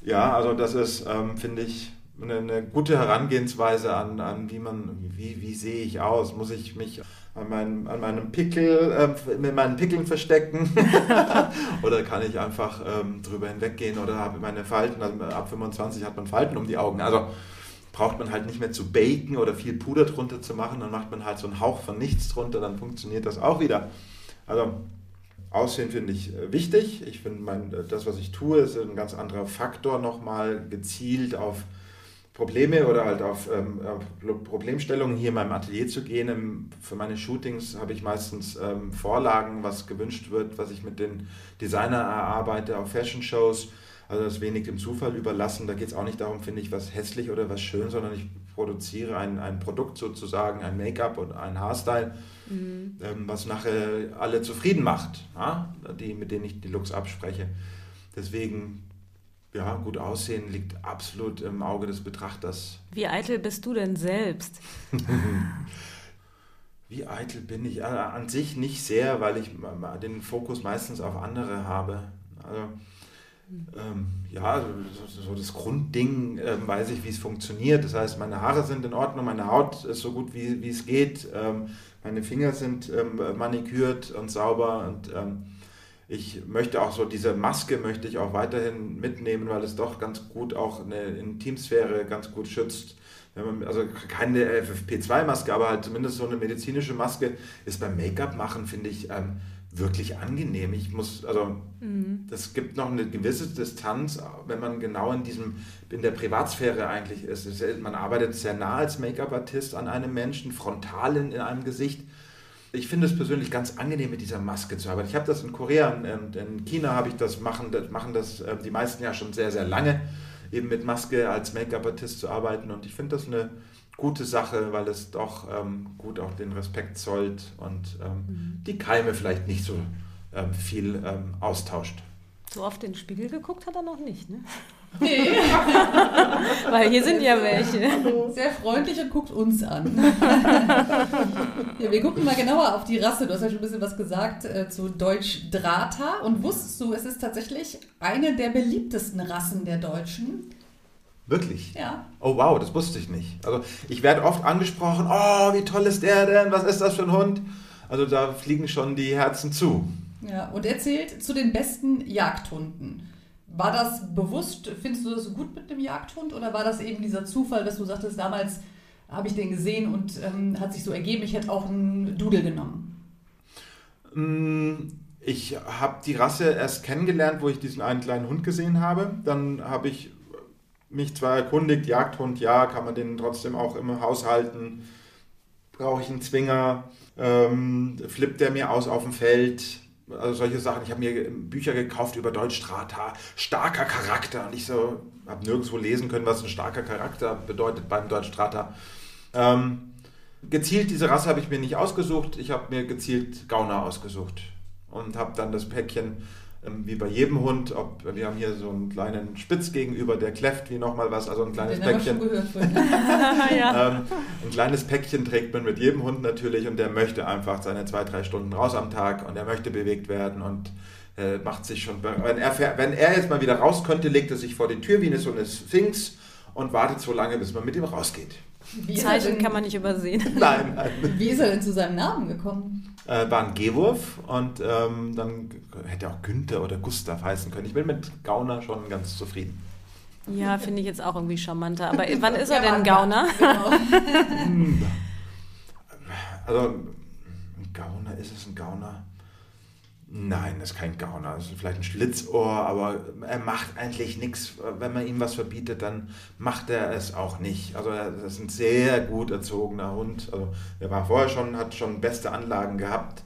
Ja, also das ist, ähm, finde ich, eine, eine gute Herangehensweise an, an wie man, wie, wie sehe ich aus? Muss ich mich an, mein, an meinem Pickel, äh, mit meinen Pickeln verstecken? oder kann ich einfach ähm, drüber hinweggehen oder habe meine Falten, also ab 25 hat man Falten um die Augen. Also braucht man halt nicht mehr zu baken oder viel Puder drunter zu machen, dann macht man halt so einen Hauch von nichts drunter, dann funktioniert das auch wieder. Also Aussehen finde ich äh, wichtig. Ich finde, äh, das, was ich tue, ist ein ganz anderer Faktor nochmal gezielt auf Probleme oder halt auf, ähm, Problemstellungen hier in meinem Atelier zu gehen. Ähm, für meine Shootings habe ich meistens ähm, Vorlagen, was gewünscht wird, was ich mit den Designern erarbeite auf Fashion Shows. Also das wenig dem Zufall überlassen. Da geht es auch nicht darum, finde ich, was hässlich oder was schön, sondern ich produziere ein, ein Produkt sozusagen, ein Make-up und ein Haarstyle, mhm. ähm, was nachher alle zufrieden macht, ja? die, mit denen ich die Looks abspreche. Deswegen ja, gut aussehen liegt absolut im Auge des Betrachters. Wie eitel bist du denn selbst? Wie eitel bin ich? Also an sich nicht sehr, weil ich den Fokus meistens auf andere habe. Also, ähm, ja, so, so, das Grundding äh, weiß ich, wie es funktioniert. Das heißt, meine Haare sind in Ordnung, meine Haut ist so gut, wie, wie es geht, ähm, meine Finger sind ähm, manikürt und sauber und ähm, ich möchte auch so diese Maske möchte ich auch weiterhin mitnehmen, weil es doch ganz gut auch eine Intimsphäre ganz gut schützt. Man, also keine FFP2-Maske, aber halt zumindest so eine medizinische Maske ist beim Make-up machen, finde ich, ähm, wirklich angenehm. Ich muss, also mhm. das gibt noch eine gewisse Distanz, wenn man genau in diesem, in der Privatsphäre eigentlich ist. Man arbeitet sehr nah als Make-up-Artist an einem Menschen, frontal in, in einem Gesicht ich finde es persönlich ganz angenehm, mit dieser Maske zu arbeiten. Ich habe das in Korea und in China habe ich das machen, das machen das ähm, die meisten ja schon sehr, sehr lange, eben mit Maske als Make-up-Artist zu arbeiten. Und ich finde das eine gute Sache, weil es doch ähm, gut auch den Respekt zollt und ähm, mhm. die Keime vielleicht nicht so ähm, viel ähm, austauscht. So oft in den Spiegel geguckt hat er noch nicht, ne? Nee. Weil hier sind ja welche. Sehr freundlich und guckt uns an. ja, wir gucken mal genauer auf die Rasse. Du hast ja schon ein bisschen was gesagt äh, zu Deutsch Drata. Und wusstest du, es ist tatsächlich eine der beliebtesten Rassen der Deutschen. Wirklich? Ja. Oh wow, das wusste ich nicht. Also ich werde oft angesprochen, oh, wie toll ist der denn? Was ist das für ein Hund? Also da fliegen schon die Herzen zu. Ja, und er zählt zu den besten Jagdhunden. War das bewusst, findest du das gut mit dem Jagdhund oder war das eben dieser Zufall, dass du sagtest, damals habe ich den gesehen und ähm, hat sich so ergeben, ich hätte auch einen Dudel genommen? Mm, ich habe die Rasse erst kennengelernt, wo ich diesen einen kleinen Hund gesehen habe. Dann habe ich mich zwar erkundigt, Jagdhund, ja, kann man den trotzdem auch im Haus halten? Brauche ich einen Zwinger? Ähm, flippt der mir aus auf dem Feld? Also solche Sachen. Ich habe mir Bücher gekauft über Deutschstrata, starker Charakter. Und ich so, habe nirgendwo lesen können, was ein starker Charakter bedeutet beim Deutschstrata. Ähm, gezielt diese Rasse habe ich mir nicht ausgesucht. Ich habe mir gezielt Gauner ausgesucht und habe dann das Päckchen wie bei jedem Hund, ob, wir haben hier so einen kleinen Spitz gegenüber, der kläfft wie nochmal was, also ein kleines Den Päckchen. ja. ähm, ein kleines Päckchen trägt man mit jedem Hund natürlich und der möchte einfach seine zwei, drei Stunden raus am Tag und er möchte bewegt werden und äh, macht sich schon, wenn er, wenn er jetzt mal wieder raus könnte, legt er sich vor die Tür wie eine so eine Sphinx und wartet so lange, bis man mit ihm rausgeht. Wie Zeichen kann man nicht übersehen. Nein, nein. Wie ist er denn zu seinem Namen gekommen? Äh, war ein Gehwurf und ähm, dann hätte er auch Günther oder Gustav heißen können. Ich bin mit Gauner schon ganz zufrieden. Ja, finde ich jetzt auch irgendwie charmanter. Aber wann ist er denn Gauner? Genau. also, ein Gauner, ist es ein Gauner? Nein, das ist kein Gauner. Das ist vielleicht ein Schlitzohr, aber er macht eigentlich nichts. Wenn man ihm was verbietet, dann macht er es auch nicht. Also das ist ein sehr gut erzogener Hund. Also er war vorher schon, hat schon beste Anlagen gehabt.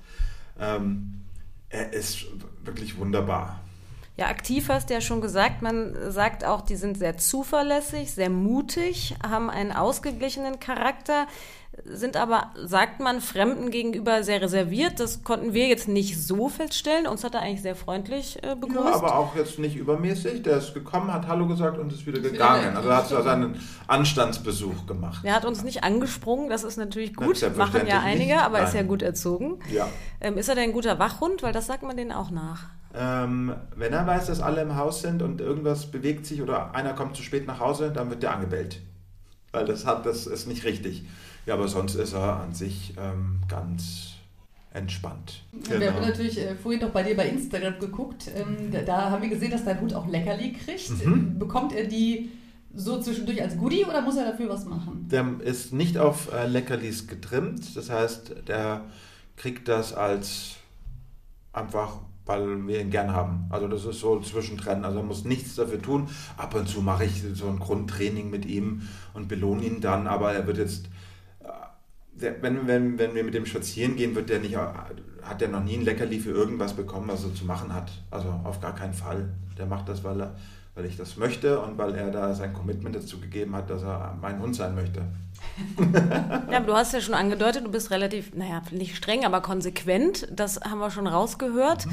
Ähm, er ist wirklich wunderbar. Ja, aktiv hast du ja schon gesagt. Man sagt auch, die sind sehr zuverlässig, sehr mutig, haben einen ausgeglichenen Charakter sind aber, sagt man, Fremden gegenüber sehr reserviert. Das konnten wir jetzt nicht so feststellen. Uns hat er eigentlich sehr freundlich äh, begrüßt. Ja, aber auch jetzt nicht übermäßig. Der ist gekommen, hat Hallo gesagt und ist wieder gegangen. Also er hat so seinen Anstandsbesuch gemacht. Er hat uns nicht angesprungen, das ist natürlich gut. Das Machen ja einige, aber Nein. ist ja gut erzogen. Ja. Ähm, ist er denn ein guter Wachhund? Weil das sagt man denen auch nach. Ähm, wenn er weiß, dass alle im Haus sind und irgendwas bewegt sich oder einer kommt zu spät nach Hause, dann wird der angebellt. Weil das hat, das ist nicht richtig. Ja, aber sonst ist er an sich ähm, ganz entspannt. Genau. Wir haben natürlich äh, vorhin doch bei dir bei Instagram geguckt. Ähm, da, da, haben wir gesehen, dass dein Hund auch Leckerli kriegt. Mhm. Bekommt er die so zwischendurch als Goodie oder muss er dafür was machen? Der ist nicht auf äh, Leckerlis getrimmt. Das heißt, der kriegt das als einfach weil wir ihn gern haben. Also das ist so zwischendrin. Also er muss nichts dafür tun. Ab und zu mache ich so ein Grundtraining mit ihm und belohne ihn dann, aber er wird jetzt wenn, wenn, wenn wir mit dem spazieren gehen, wird der nicht, hat der noch nie ein Leckerli für irgendwas bekommen, was er zu machen hat. Also auf gar keinen Fall. Der macht das, weil, er, weil ich das möchte und weil er da sein Commitment dazu gegeben hat, dass er mein Hund sein möchte. ja, aber du hast ja schon angedeutet, du bist relativ, naja, nicht streng, aber konsequent. Das haben wir schon rausgehört. Mhm.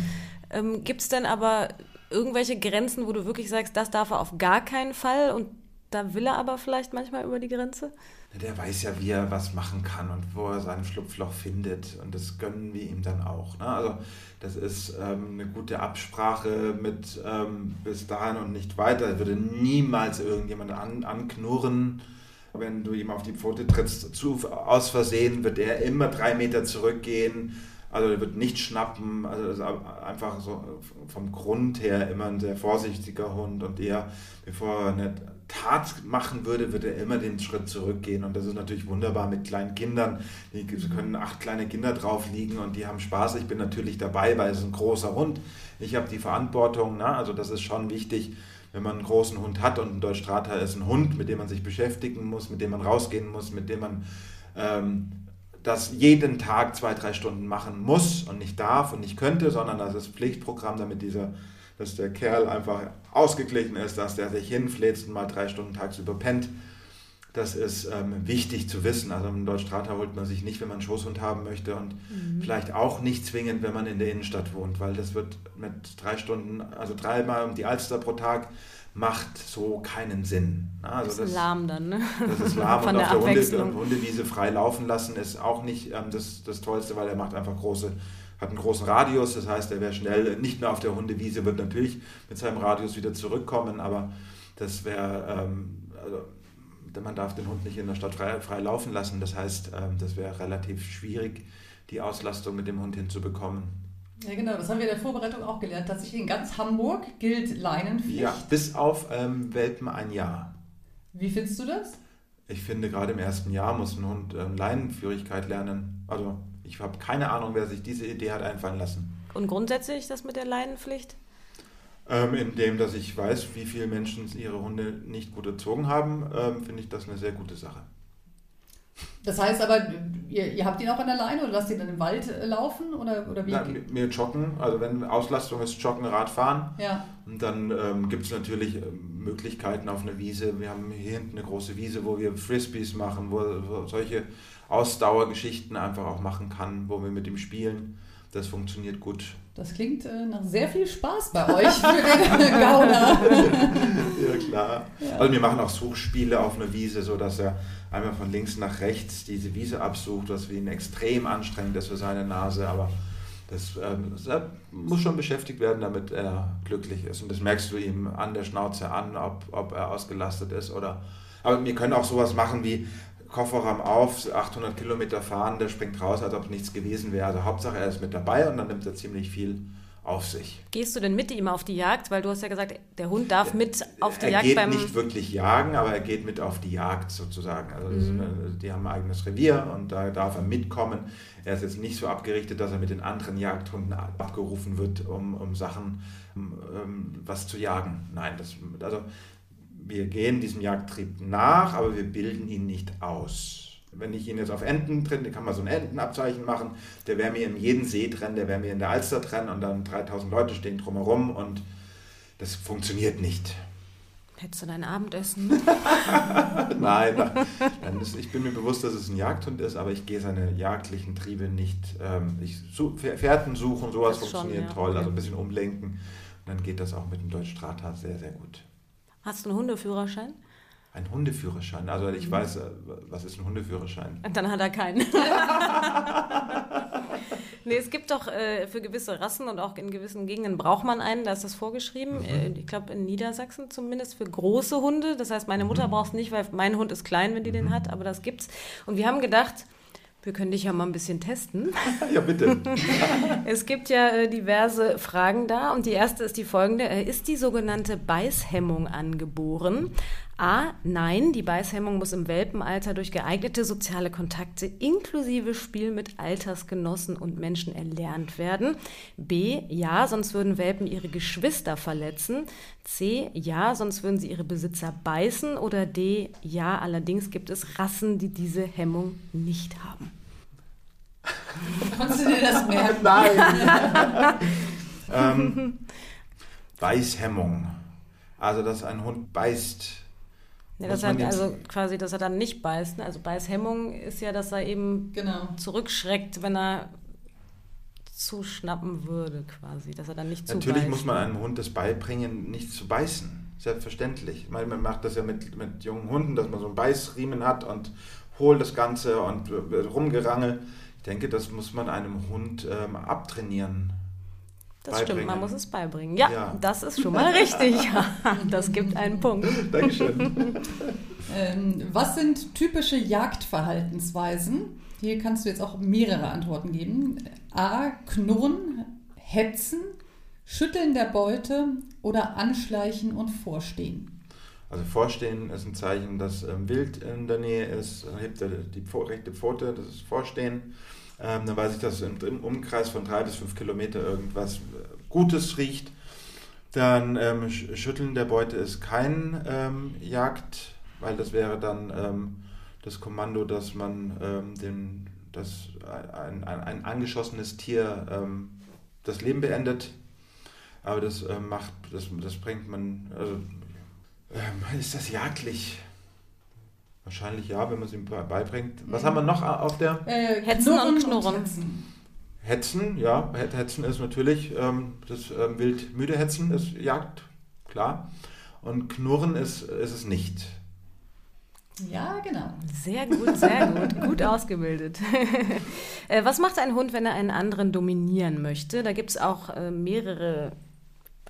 Ähm, Gibt es denn aber irgendwelche Grenzen, wo du wirklich sagst, das darf er auf gar keinen Fall und da will er aber vielleicht manchmal über die Grenze? Der weiß ja, wie er was machen kann und wo er sein Schlupfloch findet. Und das gönnen wir ihm dann auch. Ne? Also das ist ähm, eine gute Absprache mit ähm, bis dahin und nicht weiter. Er würde niemals irgendjemand an, anknurren. Wenn du ihm auf die Pfote trittst, zu, aus Versehen wird er immer drei Meter zurückgehen. Also er wird nicht schnappen. Also das ist einfach so vom Grund her immer ein sehr vorsichtiger Hund und eher, bevor er nicht Tat machen würde, würde er immer den Schritt zurückgehen. Und das ist natürlich wunderbar mit kleinen Kindern. Die können acht kleine Kinder drauf liegen und die haben Spaß. Ich bin natürlich dabei, weil es ist ein großer Hund. Ich habe die Verantwortung. Na? Also das ist schon wichtig, wenn man einen großen Hund hat und ein Deutschstrater ist ein Hund, mit dem man sich beschäftigen muss, mit dem man rausgehen muss, mit dem man ähm, das jeden Tag zwei, drei Stunden machen muss und nicht darf und nicht könnte, sondern das ist Pflichtprogramm, damit dieser dass der Kerl einfach ausgeglichen ist, dass der sich hinfläzt und mal drei Stunden tagsüber pennt. Das ist ähm, wichtig zu wissen. Also einen Deutschstrater holt man sich nicht, wenn man einen Schoßhund haben möchte und mhm. vielleicht auch nicht zwingend, wenn man in der Innenstadt wohnt, weil das wird mit drei Stunden, also dreimal um die Alster pro Tag, macht so keinen Sinn. Also das ist lahm dann, ne? Das ist lahm und auf der, der Hunde, Hundewiese frei laufen lassen ist auch nicht ähm, das, das Tollste, weil er macht einfach große hat einen großen Radius, das heißt, er wäre schnell nicht mehr auf der Hundewiese, wird natürlich mit seinem Radius wieder zurückkommen, aber das wäre, ähm, also, man darf den Hund nicht in der Stadt frei, frei laufen lassen, das heißt, ähm, das wäre relativ schwierig, die Auslastung mit dem Hund hinzubekommen. Ja, genau, das haben wir in der Vorbereitung auch gelernt. Tatsächlich in ganz Hamburg gilt Leinenpflicht. Ja, bis auf ähm, Welpen ein Jahr. Wie findest du das? Ich finde, gerade im ersten Jahr muss ein Hund ähm, Leinenführigkeit lernen. Also ich habe keine Ahnung, wer sich diese Idee hat einfallen lassen. Und grundsätzlich das mit der Leinenpflicht? Ähm, indem, dass ich weiß, wie viele Menschen ihre Hunde nicht gut erzogen haben, ähm, finde ich das eine sehr gute Sache. Das heißt aber, ihr, ihr, habt ihn auch an der Leine oder lasst ihn dann im Wald äh, laufen? Oder, oder wie? Ja, wir joggen, also wenn Auslastung ist, joggen, Radfahren. Ja. Und dann ähm, gibt es natürlich ähm, Möglichkeiten auf einer Wiese. Wir haben hier hinten eine große Wiese, wo wir Frisbees machen, wo, wo solche Ausdauergeschichten einfach auch machen kann, wo wir mit ihm spielen. Das funktioniert gut. Das klingt äh, nach sehr viel Spaß bei euch für den Gauner. ja, klar. Ja. Also wir machen auch Suchspiele auf einer Wiese, sodass er einmal von links nach rechts diese Wiese absucht, was für ihn extrem anstrengend ist für seine Nase, aber das, ähm, das muss schon beschäftigt werden, damit er glücklich ist. Und das merkst du ihm an der Schnauze an, ob, ob er ausgelastet ist oder. Aber wir können auch sowas machen wie Kofferraum auf, 800 Kilometer fahren, der springt raus, als ob nichts gewesen wäre. Also Hauptsache er ist mit dabei und dann nimmt er ziemlich viel auf sich. Gehst du denn mit ihm auf die Jagd? Weil du hast ja gesagt, der Hund darf mit auf die er Jagd geht beim. nicht wirklich jagen, aber er geht mit auf die Jagd sozusagen. Also Mhm. eine, die haben ein eigenes Revier und da darf er mitkommen. Er ist jetzt nicht so abgerichtet, dass er mit den anderen Jagdhunden ab- abgerufen wird, um, um Sachen, um, um was zu jagen. Nein, das, also wir gehen diesem Jagdtrieb nach, aber wir bilden ihn nicht aus. Wenn ich ihn jetzt auf Enten trenne, kann man so ein Entenabzeichen machen, der wäre mir in jeden See trennen, der wäre mir in der Alster trennen und dann 3000 Leute stehen drumherum und das funktioniert nicht. Hättest du dein Abendessen? Nein, nein das, ich bin mir bewusst, dass es ein Jagdhund ist, aber ich gehe seine jagdlichen Triebe nicht. Ähm, ich su Fährten suchen, sowas Das schon, funktioniert ja, toll, also ein bisschen umlenken. Und dann geht das auch mit dem Deutsch Strata sehr, sehr gut. Hast du einen Hundeführerschein? Ein Hundeführerschein, also ich Mhm. weiß, äh, was ist ein Hundeführerschein? Und dann hat er keinen. nee, es gibt doch äh, für gewisse Rassen und auch in gewissen Gegenden braucht man einen, da ist das vorgeschrieben. Äh, ich glaube in Niedersachsen zumindest für große Hunde. Das heißt, meine Mutter braucht es nicht, weil mein Hund ist klein, wenn die den hat, aber das gibt's. Und wir haben gedacht, wir können dich ja mal ein bisschen testen. ja, bitte. Es gibt ja äh, diverse Fragen da und die erste ist die folgende. Äh, ist die sogenannte Beißhemmung angeboren? A. Nein, die Beißhemmung muss im Welpenalter durch geeignete soziale Kontakte inklusive Spiel mit Altersgenossen und Menschen erlernt werden. B. Ja, sonst würden Welpen ihre Geschwister verletzen. C. Ja, sonst würden sie ihre Besitzer beißen. Oder D. Ja, allerdings gibt es Rassen, die diese Hemmung nicht haben. Konntest du dir das merken? Nein! ähm, Beißhemmung. Also, dass ein Hund beißt. Ja, Muss das man heißt jetzt- also quasi, dass er dann nicht beißt. Ne? Also Beißhemmung ist ja, dass er eben Genau. zurückschreckt, wenn er zuschnappen würde, quasi, dass er dann nicht Natürlich zubeißt. muss man einem Hund das beibringen, nicht zu beißen. Selbstverständlich. Man macht das ja mit, mit jungen Hunden, dass man so einen Beißriemen hat und holt das Ganze und äh, rumgerangel. Ich denke, das muss man einem Hund ähm, abtrainieren. Das stimmt, man muss es beibringen. Ja, Ja. das ist schon mal richtig. das gibt einen Punkt. Dankeschön. Ähm, was sind typische Jagdverhaltensweisen? Hier kannst du jetzt auch mehrere Antworten geben. A. Knurren, Hetzen, Schütteln der Beute oder Anschleichen und Vorstehen. Also Vorstehen ist ein Zeichen, dass ähm, Wild in der Nähe ist. Dann hebt er die rechte Pfote, das ist Vorstehen. Ähm, dann weiß ich, dass im, Umkreis von drei bis fünf Kilometer irgendwas äh, Gutes riecht. Dann ähm, Sch- Schütteln der Beute ist kein ähm, Jagd, weil das wäre dann ähm, das Kommando, dass man ähm, den, das, ein, ein, ein angeschossenes Tier ähm, das Leben beendet. Aber das ähm, macht, das, das bringt man, also ist das jagdlich? Wahrscheinlich ja, wenn man es ihm be- beibringt. Was Mhm. haben wir noch auf der? Äh, Hetzen und Knurren. Hetzen. Hetzen, ja. Het- Hetzen ist natürlich, ähm, das ähm, wild müde Hetzen ist Jagd, klar. Und Knurren ist, ist es nicht. Ja, genau. Sehr gut, sehr gut. Gut ausgebildet. Äh, Was macht ein Hund, wenn er einen anderen dominieren möchte? Da gibt es auch äh, mehrere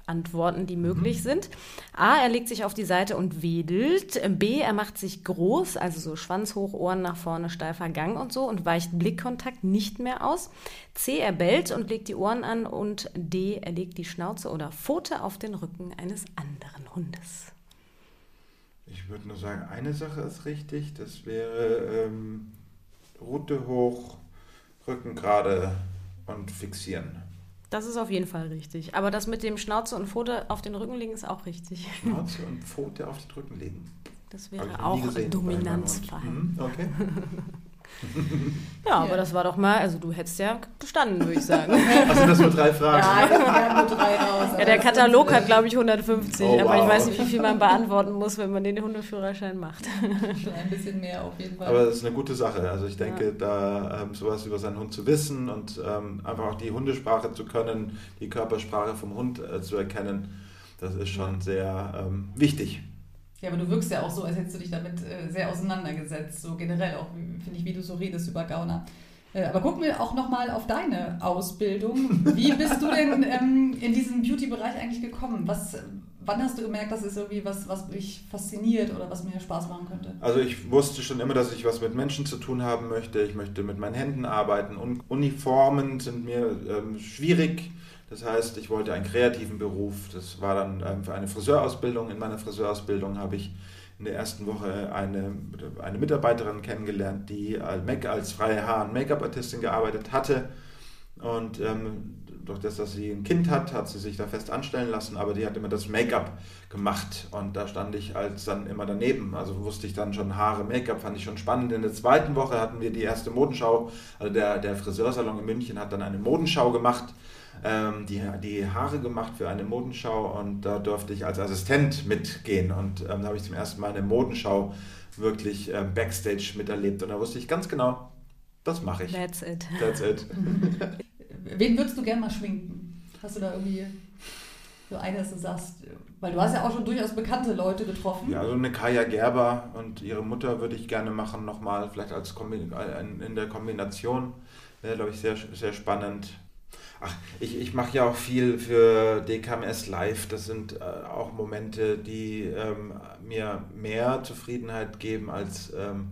Antworten, die möglich sind. A, er legt sich auf die Seite und wedelt. B, er macht sich groß, also so Schwanz hoch, Ohren nach vorne, steifer Gang und so und weicht Blickkontakt nicht mehr aus. C, er bellt und legt die Ohren an. Und D, er legt die Schnauze oder Pfote auf den Rücken eines anderen Hundes. Ich würde nur sagen, eine Sache ist richtig. Das wäre ähm, Rute hoch, Rücken gerade und fixieren. Das ist auf jeden Fall richtig. Aber das mit dem Schnauze und Pfote auf den Rücken legen ist auch richtig. Schnauze und Pfote auf den Rücken legen. Das wäre auch Dominanzverhalten. Hund. Mhm, okay. Ja, aber das war doch mal, also du hättest ja bestanden, würde ich sagen. Also das nur drei Fragen. Ja, nur drei raus. Ja, der Katalog hat, glaube ich, 150, Oh, aber ich weiß nicht, wie viel man beantworten muss, wenn man den Hundeführerschein macht. Schon ein bisschen mehr auf jeden Fall. Aber das ist eine gute Sache. Also ich denke, da ähm, sowas über seinen Hund zu wissen und ähm, einfach auch die Hundesprache zu können, die Körpersprache vom Hund äh, zu erkennen, das ist schon sehr ähm, wichtig. Ja, aber du wirkst ja auch so, als hättest du dich damit äh, sehr auseinandergesetzt, so generell auch, finde ich, wie du so redest über Gauner. Äh, aber gucken wir auch nochmal auf deine Ausbildung. Wie bist du denn ähm, in diesen Beauty-Bereich eigentlich gekommen? Was, wann hast du gemerkt, das ist irgendwie was, was mich fasziniert oder was mir Spaß machen könnte? Also ich wusste schon immer, dass ich was mit Menschen zu tun haben möchte. Ich möchte mit meinen Händen arbeiten. Und Uniformen sind mir ähm, schwierig. Das heißt, ich wollte einen kreativen Beruf. Das war dann ähm, für eine Friseurausbildung. In meiner Friseurausbildung habe ich in der ersten Woche eine, eine Mitarbeiterin kennengelernt, die als freie Haar- und Make-up-Artistin gearbeitet hatte. Und ähm, durch das, dass sie ein Kind hat, hat sie sich da fest anstellen lassen, aber die hat immer das Make-up gemacht und da stand ich als dann immer daneben. Also wusste ich dann schon Haare, Make-up, fand ich schon spannend. In der zweiten Woche hatten wir die erste Modenschau, also der, der Friseursalon in München hat dann eine Modenschau gemacht, ähm, die, die Haare gemacht für eine Modenschau und da durfte ich als Assistent mitgehen und ähm, da habe ich zum ersten Mal eine Modenschau wirklich ähm, Backstage miterlebt und da wusste ich ganz genau, das mache ich. That's it. That's it. Wen würdest du gerne mal schminken? Hast du da irgendwie so eine, dass du sagst, weil du hast ja auch schon durchaus bekannte Leute getroffen. Ja, so eine Kaya Gerber und ihre Mutter würde ich gerne machen, nochmal, vielleicht als Kombi in der Kombination. Wäre, glaube ich, sehr, sehr spannend. Ach, ich, ich mache ja auch viel für DKMS Live. Das sind äh, auch Momente, die ähm, mir mehr Zufriedenheit geben als ähm,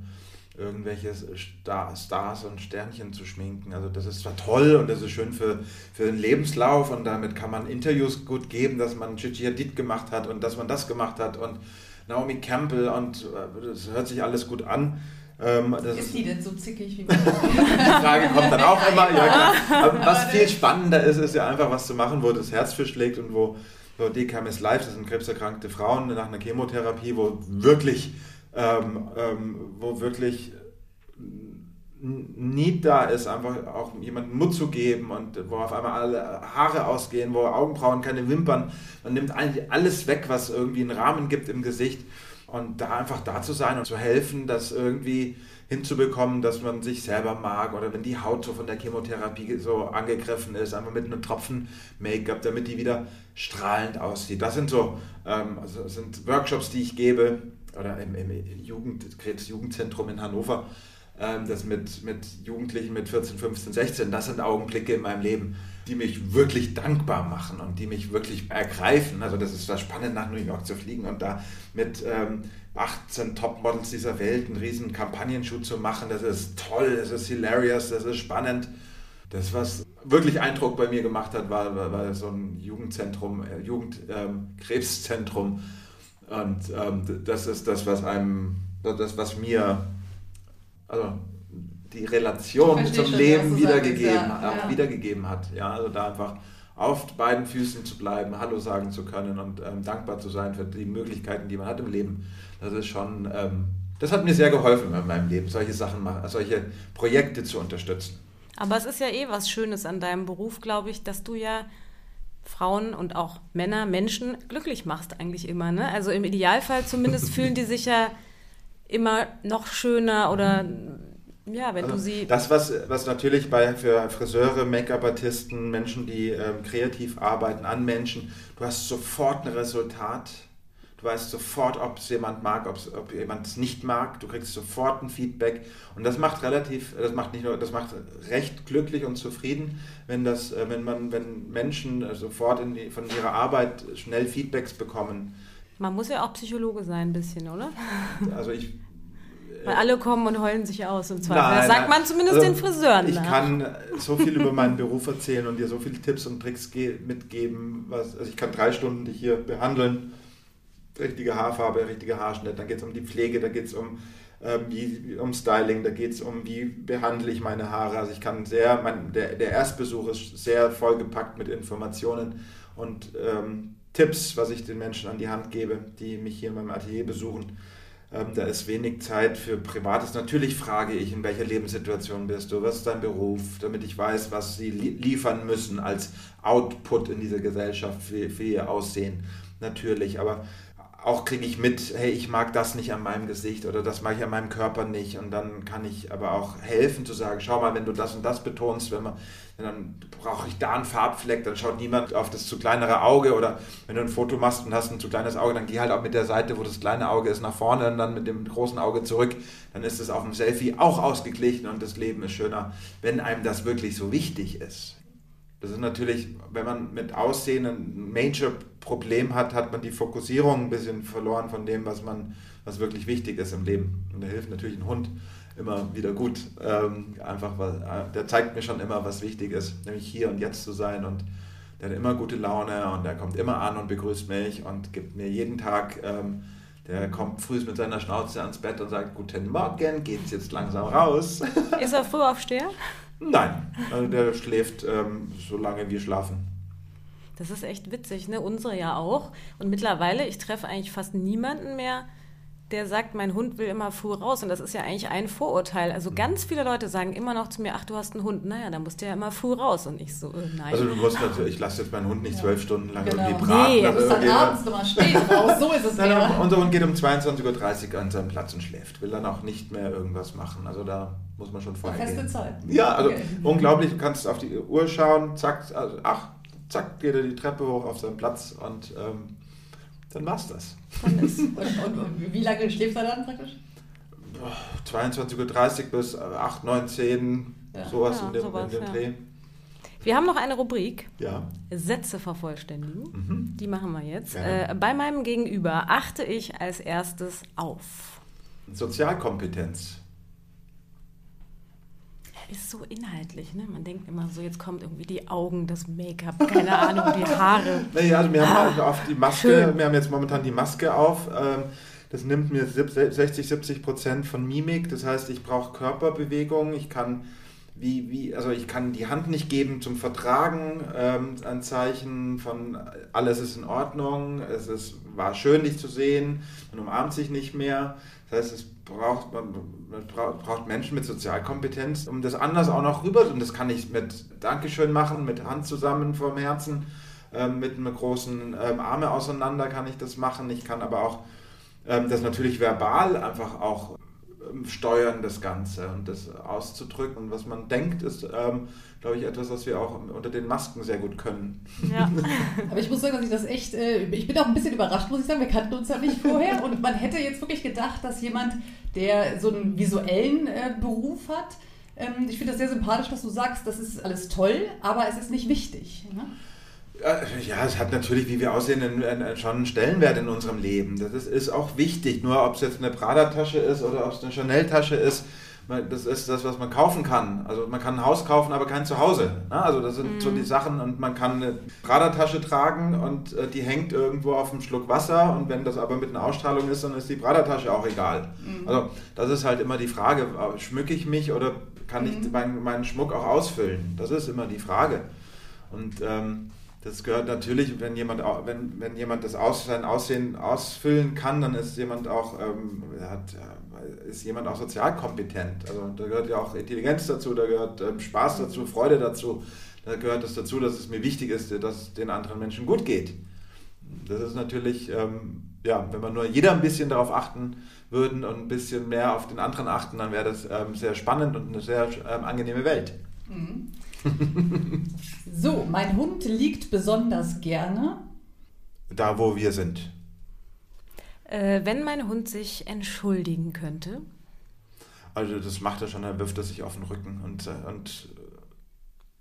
irgendwelche Star Stars und Sternchen zu schminken. Also das ist zwar toll und das ist schön für, für den Lebenslauf und damit kann man Interviews gut geben, dass man Gigi Hadid gemacht hat und dass man das gemacht hat und Naomi Campbell und äh, das hört sich alles gut an. Ähm, ist die denn so zickig wie Die Frage kommt dann auch immer. Ja, was viel spannender ist, ist ja einfach was zu machen, wo das Herz für schlägt und wo, wo DKMS Live, das sind krebserkrankte Frauen nach einer Chemotherapie, wo wirklich ähm, ähm, wo wirklich Need da ist, einfach auch jemandem Mut zu geben und wo auf einmal alle Haare ausgehen, wo Augenbrauen, keine Wimpern, man nimmt eigentlich alles weg, was irgendwie einen Rahmen gibt im Gesicht und da einfach da zu sein und zu helfen, das irgendwie hinzubekommen, dass man sich selber mag oder wenn die Haut so von der Chemotherapie so angegriffen ist, einfach mit einem Tropfen Make-up, damit die wieder strahlend aussieht. Das sind so ähm, also sind Workshops, die ich gebe, oder im, im Jugend, Krebsjugendzentrum in Hannover, ähm, das mit, mit Jugendlichen mit 14, 15, 16, das sind Augenblicke in meinem Leben, die mich wirklich dankbar machen und die mich wirklich ergreifen. Also das ist das spannend, nach New York zu fliegen und da mit ähm, 18 Topmodels dieser Welt einen riesen Kampagnenshoot zu machen. Das ist toll, das ist hilarious, das ist spannend. Das, was wirklich Eindruck bei mir gemacht hat, war, war, war so ein Jugendzentrum, äh, Jugendkrebszentrum, ähm, und ähm, das ist das, was einem, das, was mir, also die Relation zum schon, Leben wiedergegeben, ja, ja. wiedergegeben hat. Ja, also da einfach auf beiden Füßen zu bleiben, Hallo sagen zu können und ähm, dankbar zu sein für die Möglichkeiten, die man hat im Leben. Das ist schon, ähm, das hat mir sehr geholfen in meinem Leben, solche Sachen, solche Projekte zu unterstützen. Aber es ist ja eh was Schönes an deinem Beruf, glaube ich, dass du ja Frauen und auch Männer, Menschen glücklich machst eigentlich immer. Ne? Also im Idealfall zumindest fühlen die sich ja immer noch schöner oder ja, wenn also du sie. Das, was, was natürlich bei, für Friseure, Make-up-Artisten, Menschen, die ähm, kreativ arbeiten an Menschen, du hast sofort ein Resultat Du weißt sofort, ob es jemand mag, ob jemand es nicht mag. Du kriegst sofort ein Feedback. Und das macht relativ, das macht nicht nur, das macht recht glücklich und zufrieden, wenn das, äh, wenn man, wenn Menschen äh, sofort die, von ihrer Arbeit schnell Feedbacks bekommen. Man muss ja auch Psychologe sein, ein bisschen, oder? Also ich weil alle kommen und heulen sich aus und zwar. Das sagt man zumindest also den Friseuren. Ich nach. kann so viel über meinen Beruf erzählen und dir so viele Tipps und Tricks mitgeben. Was, also ich kann drei Stunden dich hier behandeln richtige Haarfarbe, richtige Haarschnitt, dann geht es um die Pflege, da geht es um, äh, wie, um Styling, da geht es um, wie behandle ich meine Haare. Also ich kann sehr, mein, der, der Erstbesuch ist sehr vollgepackt mit Informationen und ähm, Tipps, was ich den Menschen an die Hand gebe, die mich hier in meinem Atelier besuchen. Ähm, da ist wenig Zeit für Privates. Natürlich frage ich, in welcher Lebenssituation bist du, was ist dein Beruf, damit ich weiß, was sie liefern müssen als Output in dieser Gesellschaft für, für ihr Aussehen. Natürlich, aber auch kriege ich mit, hey, ich mag das nicht an meinem Gesicht oder das mag ich an meinem Körper nicht. Und dann kann ich aber auch helfen zu sagen, schau mal, wenn du das und das betonst, wenn man, dann brauche ich da einen Farbfleck, dann schaut niemand auf das zu kleinere Auge oder wenn du ein Foto machst und hast ein zu kleines Auge, dann geh halt auch mit der Seite, wo das kleine Auge ist, nach vorne und dann mit dem großen Auge zurück. Dann ist es auf dem Selfie auch ausgeglichen und das Leben ist schöner, wenn einem das wirklich so wichtig ist. Das ist natürlich, wenn man mit Aussehen ein Major-Problem hat, hat man die Fokussierung ein bisschen verloren von dem, was man, was wirklich wichtig ist im Leben. Und da hilft natürlich ein Hund immer wieder gut. Ähm, einfach, weil äh, der zeigt mir schon immer, was wichtig ist, nämlich hier und jetzt zu sein und der hat immer gute Laune und der kommt immer an und begrüßt mich und gibt mir jeden Tag, ähm, der kommt früh mit seiner Schnauze ans Bett und sagt, guten Morgen, geht's jetzt langsam raus. Ist er Frühaufsteher? Nein, also der schläft, ähm, solange wir schlafen. Das ist echt witzig, ne? Unsere ja auch. Und mittlerweile, ich treffe eigentlich fast niemanden mehr, der sagt, mein Hund will immer früh raus. Und das ist ja eigentlich ein Vorurteil. Also ganz viele Leute sagen immer noch zu mir, ach, du hast einen Hund. Naja, dann musst du ja immer früh raus. Und ich so, äh, nein. Also du musst natürlich, ich lasse jetzt meinen Hund nicht Ja. zwölf Stunden lang Genau. irgendwie braten. Nee, Du also musst dann abends nochmal spät raus, so ist es Nein, ja. unser Hund geht um 22.30 Uhr an seinen Platz und schläft. Will dann auch nicht mehr irgendwas machen. Also da muss man schon vorher Feste. Zeit. Ja, also Okay. unglaublich. Du kannst auf die Uhr schauen, zack, also, ach, zack, geht er die Treppe hoch auf seinen Platz und ähm, dann war's das. Dann ist- Und, und, und wie lange schläft er dann praktisch? 22.30 Uhr bis 8, 9, 10, Ja. sowas Ja, in dem, sowas, in dem ja. Dreh. Wir haben noch eine Rubrik, Ja. Sätze vervollständigen. Mhm. Die machen wir jetzt. Äh, bei meinem Gegenüber achte ich als erstes auf. Sozialkompetenz. Ist so inhaltlich, ne? Man denkt immer so, jetzt kommt irgendwie die Augen, das Make-up, keine Ahnung, die Haare. Naja, also wir haben Ah, die Maske, schön. wir haben jetzt momentan die Maske auf. Ähm, das nimmt mir sieb- 60, 70 Prozent von Mimik. Das heißt, ich brauche Körperbewegung. Ich kann wie, wie, also ich kann die Hand nicht geben zum Vertragen. Ähm, ein Zeichen von alles ist in Ordnung. Es ist, war schön, dich zu sehen. Man umarmt sich nicht mehr. Das heißt, es braucht, man, man braucht, Menschen mit Sozialkompetenz, um das anders auch noch rüber. Und das kann ich mit Dankeschön machen, mit Hand zusammen vom Herzen ähm, mit einem großen ähm, Arme auseinander kann ich das machen. Ich kann aber auch ähm, das natürlich verbal einfach auch steuern, das Ganze und das auszudrücken. Und was man denkt, ist, ähm, glaube ich, etwas, was wir auch unter den Masken sehr gut können. Ja. Aber ich muss sagen, dass ich das echt, äh, ich bin auch ein bisschen überrascht, muss ich sagen. Wir kannten uns ja nicht vorher und man hätte jetzt wirklich gedacht, dass jemand, der so einen visuellen äh, Beruf hat, ähm, ich finde das sehr sympathisch, dass du sagst, das ist alles toll, aber es ist nicht wichtig. Ne? Äh, Ja, es hat natürlich, wie wir aussehen, einen, einen, schon einen Stellenwert in unserem Leben. Das ist, ist auch wichtig. Nur ob es jetzt eine Prada-Tasche ist oder ob es eine Chanel-Tasche ist, das ist das, was man kaufen kann. Also man kann ein Haus kaufen, aber kein Zuhause. Ne? Also das sind so die Sachen und man kann eine Prada-Tasche tragen und äh, die hängt irgendwo auf einem Schluck Wasser und wenn das aber mit einer Ausstrahlung ist, dann ist die Prada-Tasche auch egal. Also das ist halt immer die Frage, schmücke ich mich oder kann ich meinen, meinen Schmuck auch ausfüllen? Das ist immer die Frage. Und ähm, das gehört natürlich, wenn jemand, wenn, wenn jemand das Aus, sein Aussehen ausfüllen kann, dann ist jemand auch, ähm, hat, äh, ist jemand auch sozialkompetent. Also da gehört ja auch Intelligenz dazu, da gehört ähm, Spaß dazu, Freude dazu. Da gehört es dazu, dass es mir wichtig ist, dass es den anderen Menschen gut geht. Das ist natürlich, ähm, ja, wenn wir nur jeder ein bisschen darauf achten würden und ein bisschen mehr auf den anderen achten, dann wäre das ähm, sehr spannend und eine sehr ähm, angenehme Welt. So, mein Hund liegt besonders gerne. Da, wo wir sind. Äh, wenn mein Hund sich entschuldigen könnte. Also das macht er schon, er wirft er sich auf den Rücken und, äh, und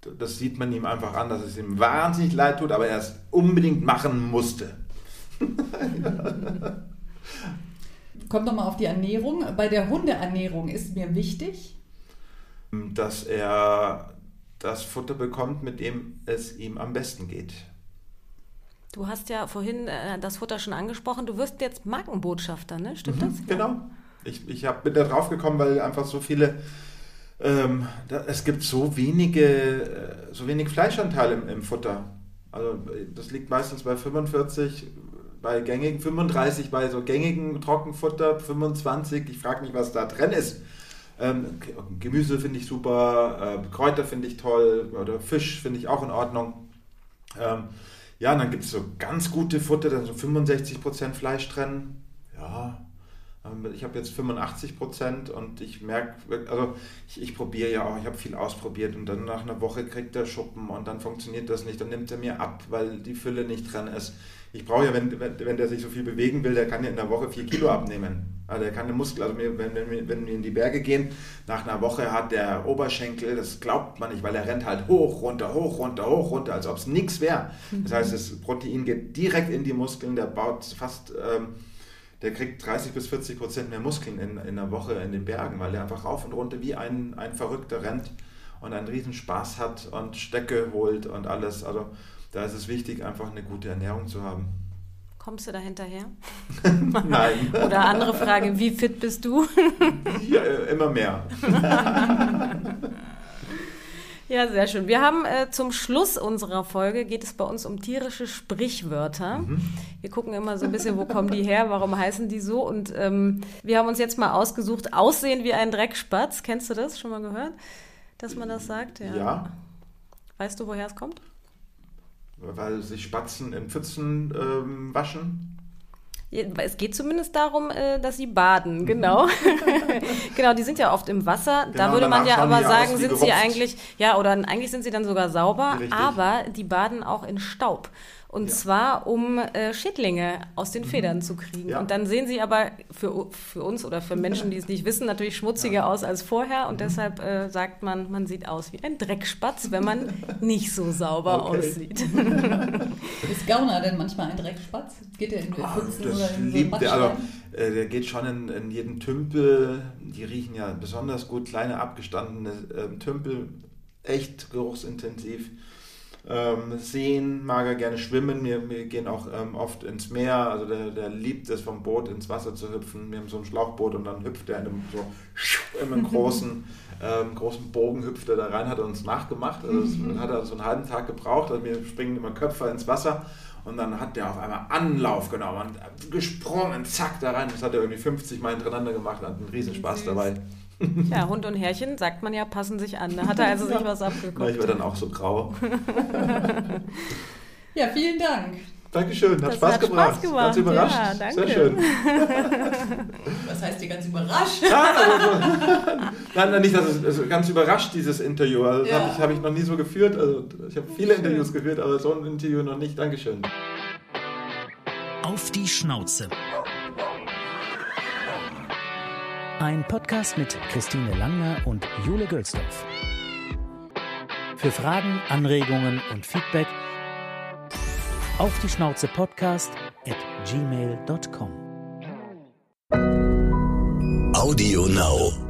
äh, das sieht man ihm einfach an, dass es ihm wahnsinnig leid tut, aber er es unbedingt machen musste. Kommt nochmal auf die Ernährung. Bei der Hundeernährung ist mir wichtig, Dass er das Futter bekommt, mit dem es ihm am besten geht. Du hast ja vorhin äh, das Futter schon angesprochen. Du wirst jetzt Markenbotschafter, ne? Stimmt das? Genau. Ich, ich hab, bin da drauf gekommen, weil einfach so viele, ähm, da, es gibt so wenige, äh, so wenig Fleischanteil im, im Futter. Also das liegt meistens bei 45, bei gängigen, 35 bei so gängigen Trockenfutter, 25, ich frage mich, was da drin ist. Ähm, Gemüse finde ich super, äh, Kräuter finde ich toll oder Fisch finde ich auch in Ordnung. Ähm, ja, und dann gibt es so ganz gute Futter, dann so 65% Fleisch drin. Ja, ähm, ich habe jetzt 85 Prozent und ich merke, also ich, ich probiere ja auch, ich habe viel ausprobiert und dann nach einer Woche kriegt er Schuppen und dann funktioniert das nicht, dann nimmt er mir ab, weil die Fülle nicht drin ist. Ich brauche ja, wenn, wenn, wenn der sich so viel bewegen will, der kann ja in der Woche vier Kilo abnehmen. Also der kann den Muskel, also wenn, wenn, wir, wenn wir in die Berge gehen, nach einer Woche hat der Oberschenkel, das glaubt man nicht, weil er rennt halt hoch, runter, hoch, runter, hoch, runter, als ob es nichts wäre. Das heißt, das Protein geht direkt in die Muskeln, der baut fast... Ähm, der kriegt 30 bis 40 Prozent mehr Muskeln in, in einer Woche in den Bergen, weil der einfach rauf und runter wie ein, ein Verrückter rennt und einen riesen Spaß hat und Stecke holt und alles. Also da ist es wichtig, einfach eine gute Ernährung zu haben. Kommst du da hinterher? Nein. Oder andere Frage, wie fit bist du? ja, immer mehr. Ja, sehr schön. Wir haben äh, zum Schluss unserer Folge geht es bei uns um tierische Sprichwörter. Mhm. Wir gucken immer so ein bisschen, wo kommen die her, warum heißen die so? Und ähm, wir haben uns jetzt mal ausgesucht, aussehen wie ein Dreckspatz. Kennst du das? Schon mal gehört, dass man das sagt? Ja. ja. Weißt du, woher es kommt? Weil sich Spatzen in Pfützen ähm, waschen. Es geht zumindest darum, äh, dass sie baden, mhm. genau. genau, die sind ja oft im Wasser. Genau, da würde man ja aber sagen, sind sie eigentlich, ja, oder eigentlich sind sie dann sogar sauber, Richtig. aber die baden auch in Staub. Und ja. zwar, um äh, Schädlinge aus den mhm. Federn zu kriegen. Ja. Und dann sehen sie aber für, für uns oder für Menschen, die es nicht wissen, natürlich schmutziger ja. aus als vorher. Und mhm. deshalb äh, sagt man, man sieht aus wie ein Dreckspatz, wenn man nicht so sauber okay. aussieht. Ist Gauner denn manchmal ein Dreckspatz? Geht der in den oh, Pfützen oder in so der, also, äh, der geht schon in, in, jeden Tümpel. Die riechen ja besonders gut. Kleine abgestandene ähm, Tümpel, echt geruchsintensiv ähm, Seen, mag er gerne schwimmen. Wir, wir gehen auch ähm, oft ins Meer. Also der, der liebt es, vom Boot ins Wasser zu hüpfen. Wir haben so ein Schlauchboot und dann hüpft er in einem, so, in einem großen, ähm, großen Bogen hüpft er da rein, hat er uns nachgemacht. Also das hat er so einen halben Tag gebraucht. Also wir springen immer Köpfe ins Wasser. Und dann hat der auf einmal Anlauf genommen und gesprungen, zack, da rein. Das hat er irgendwie 50 Mal hintereinander gemacht, hat einen Riesenspaß dabei. Ja, Hund und Herrchen, sagt man ja, passen sich an. Da hat er also sich was abgeguckt. Ich war dann auch so grau. ja, vielen Dank. Dankeschön, hat, das Spaß, hat gemacht. Spaß gemacht. Ganz überrascht. Ja, danke. Sehr schön. Was heißt ihr ganz überrascht? Ja, also, nein, nicht, dass es also ganz überrascht, dieses Interview. Also, das ja. habe ich, hab ich noch nie so geführt. Also, ich habe viele Interviews geführt, aber so ein Interview noch nicht. Dankeschön. Auf die Schnauze. Ein Podcast mit Christine Langner und Jule Gölsdorf. Für Fragen, Anregungen und Feedback auf die Schnauze Podcast at gmail.com. Audio Now.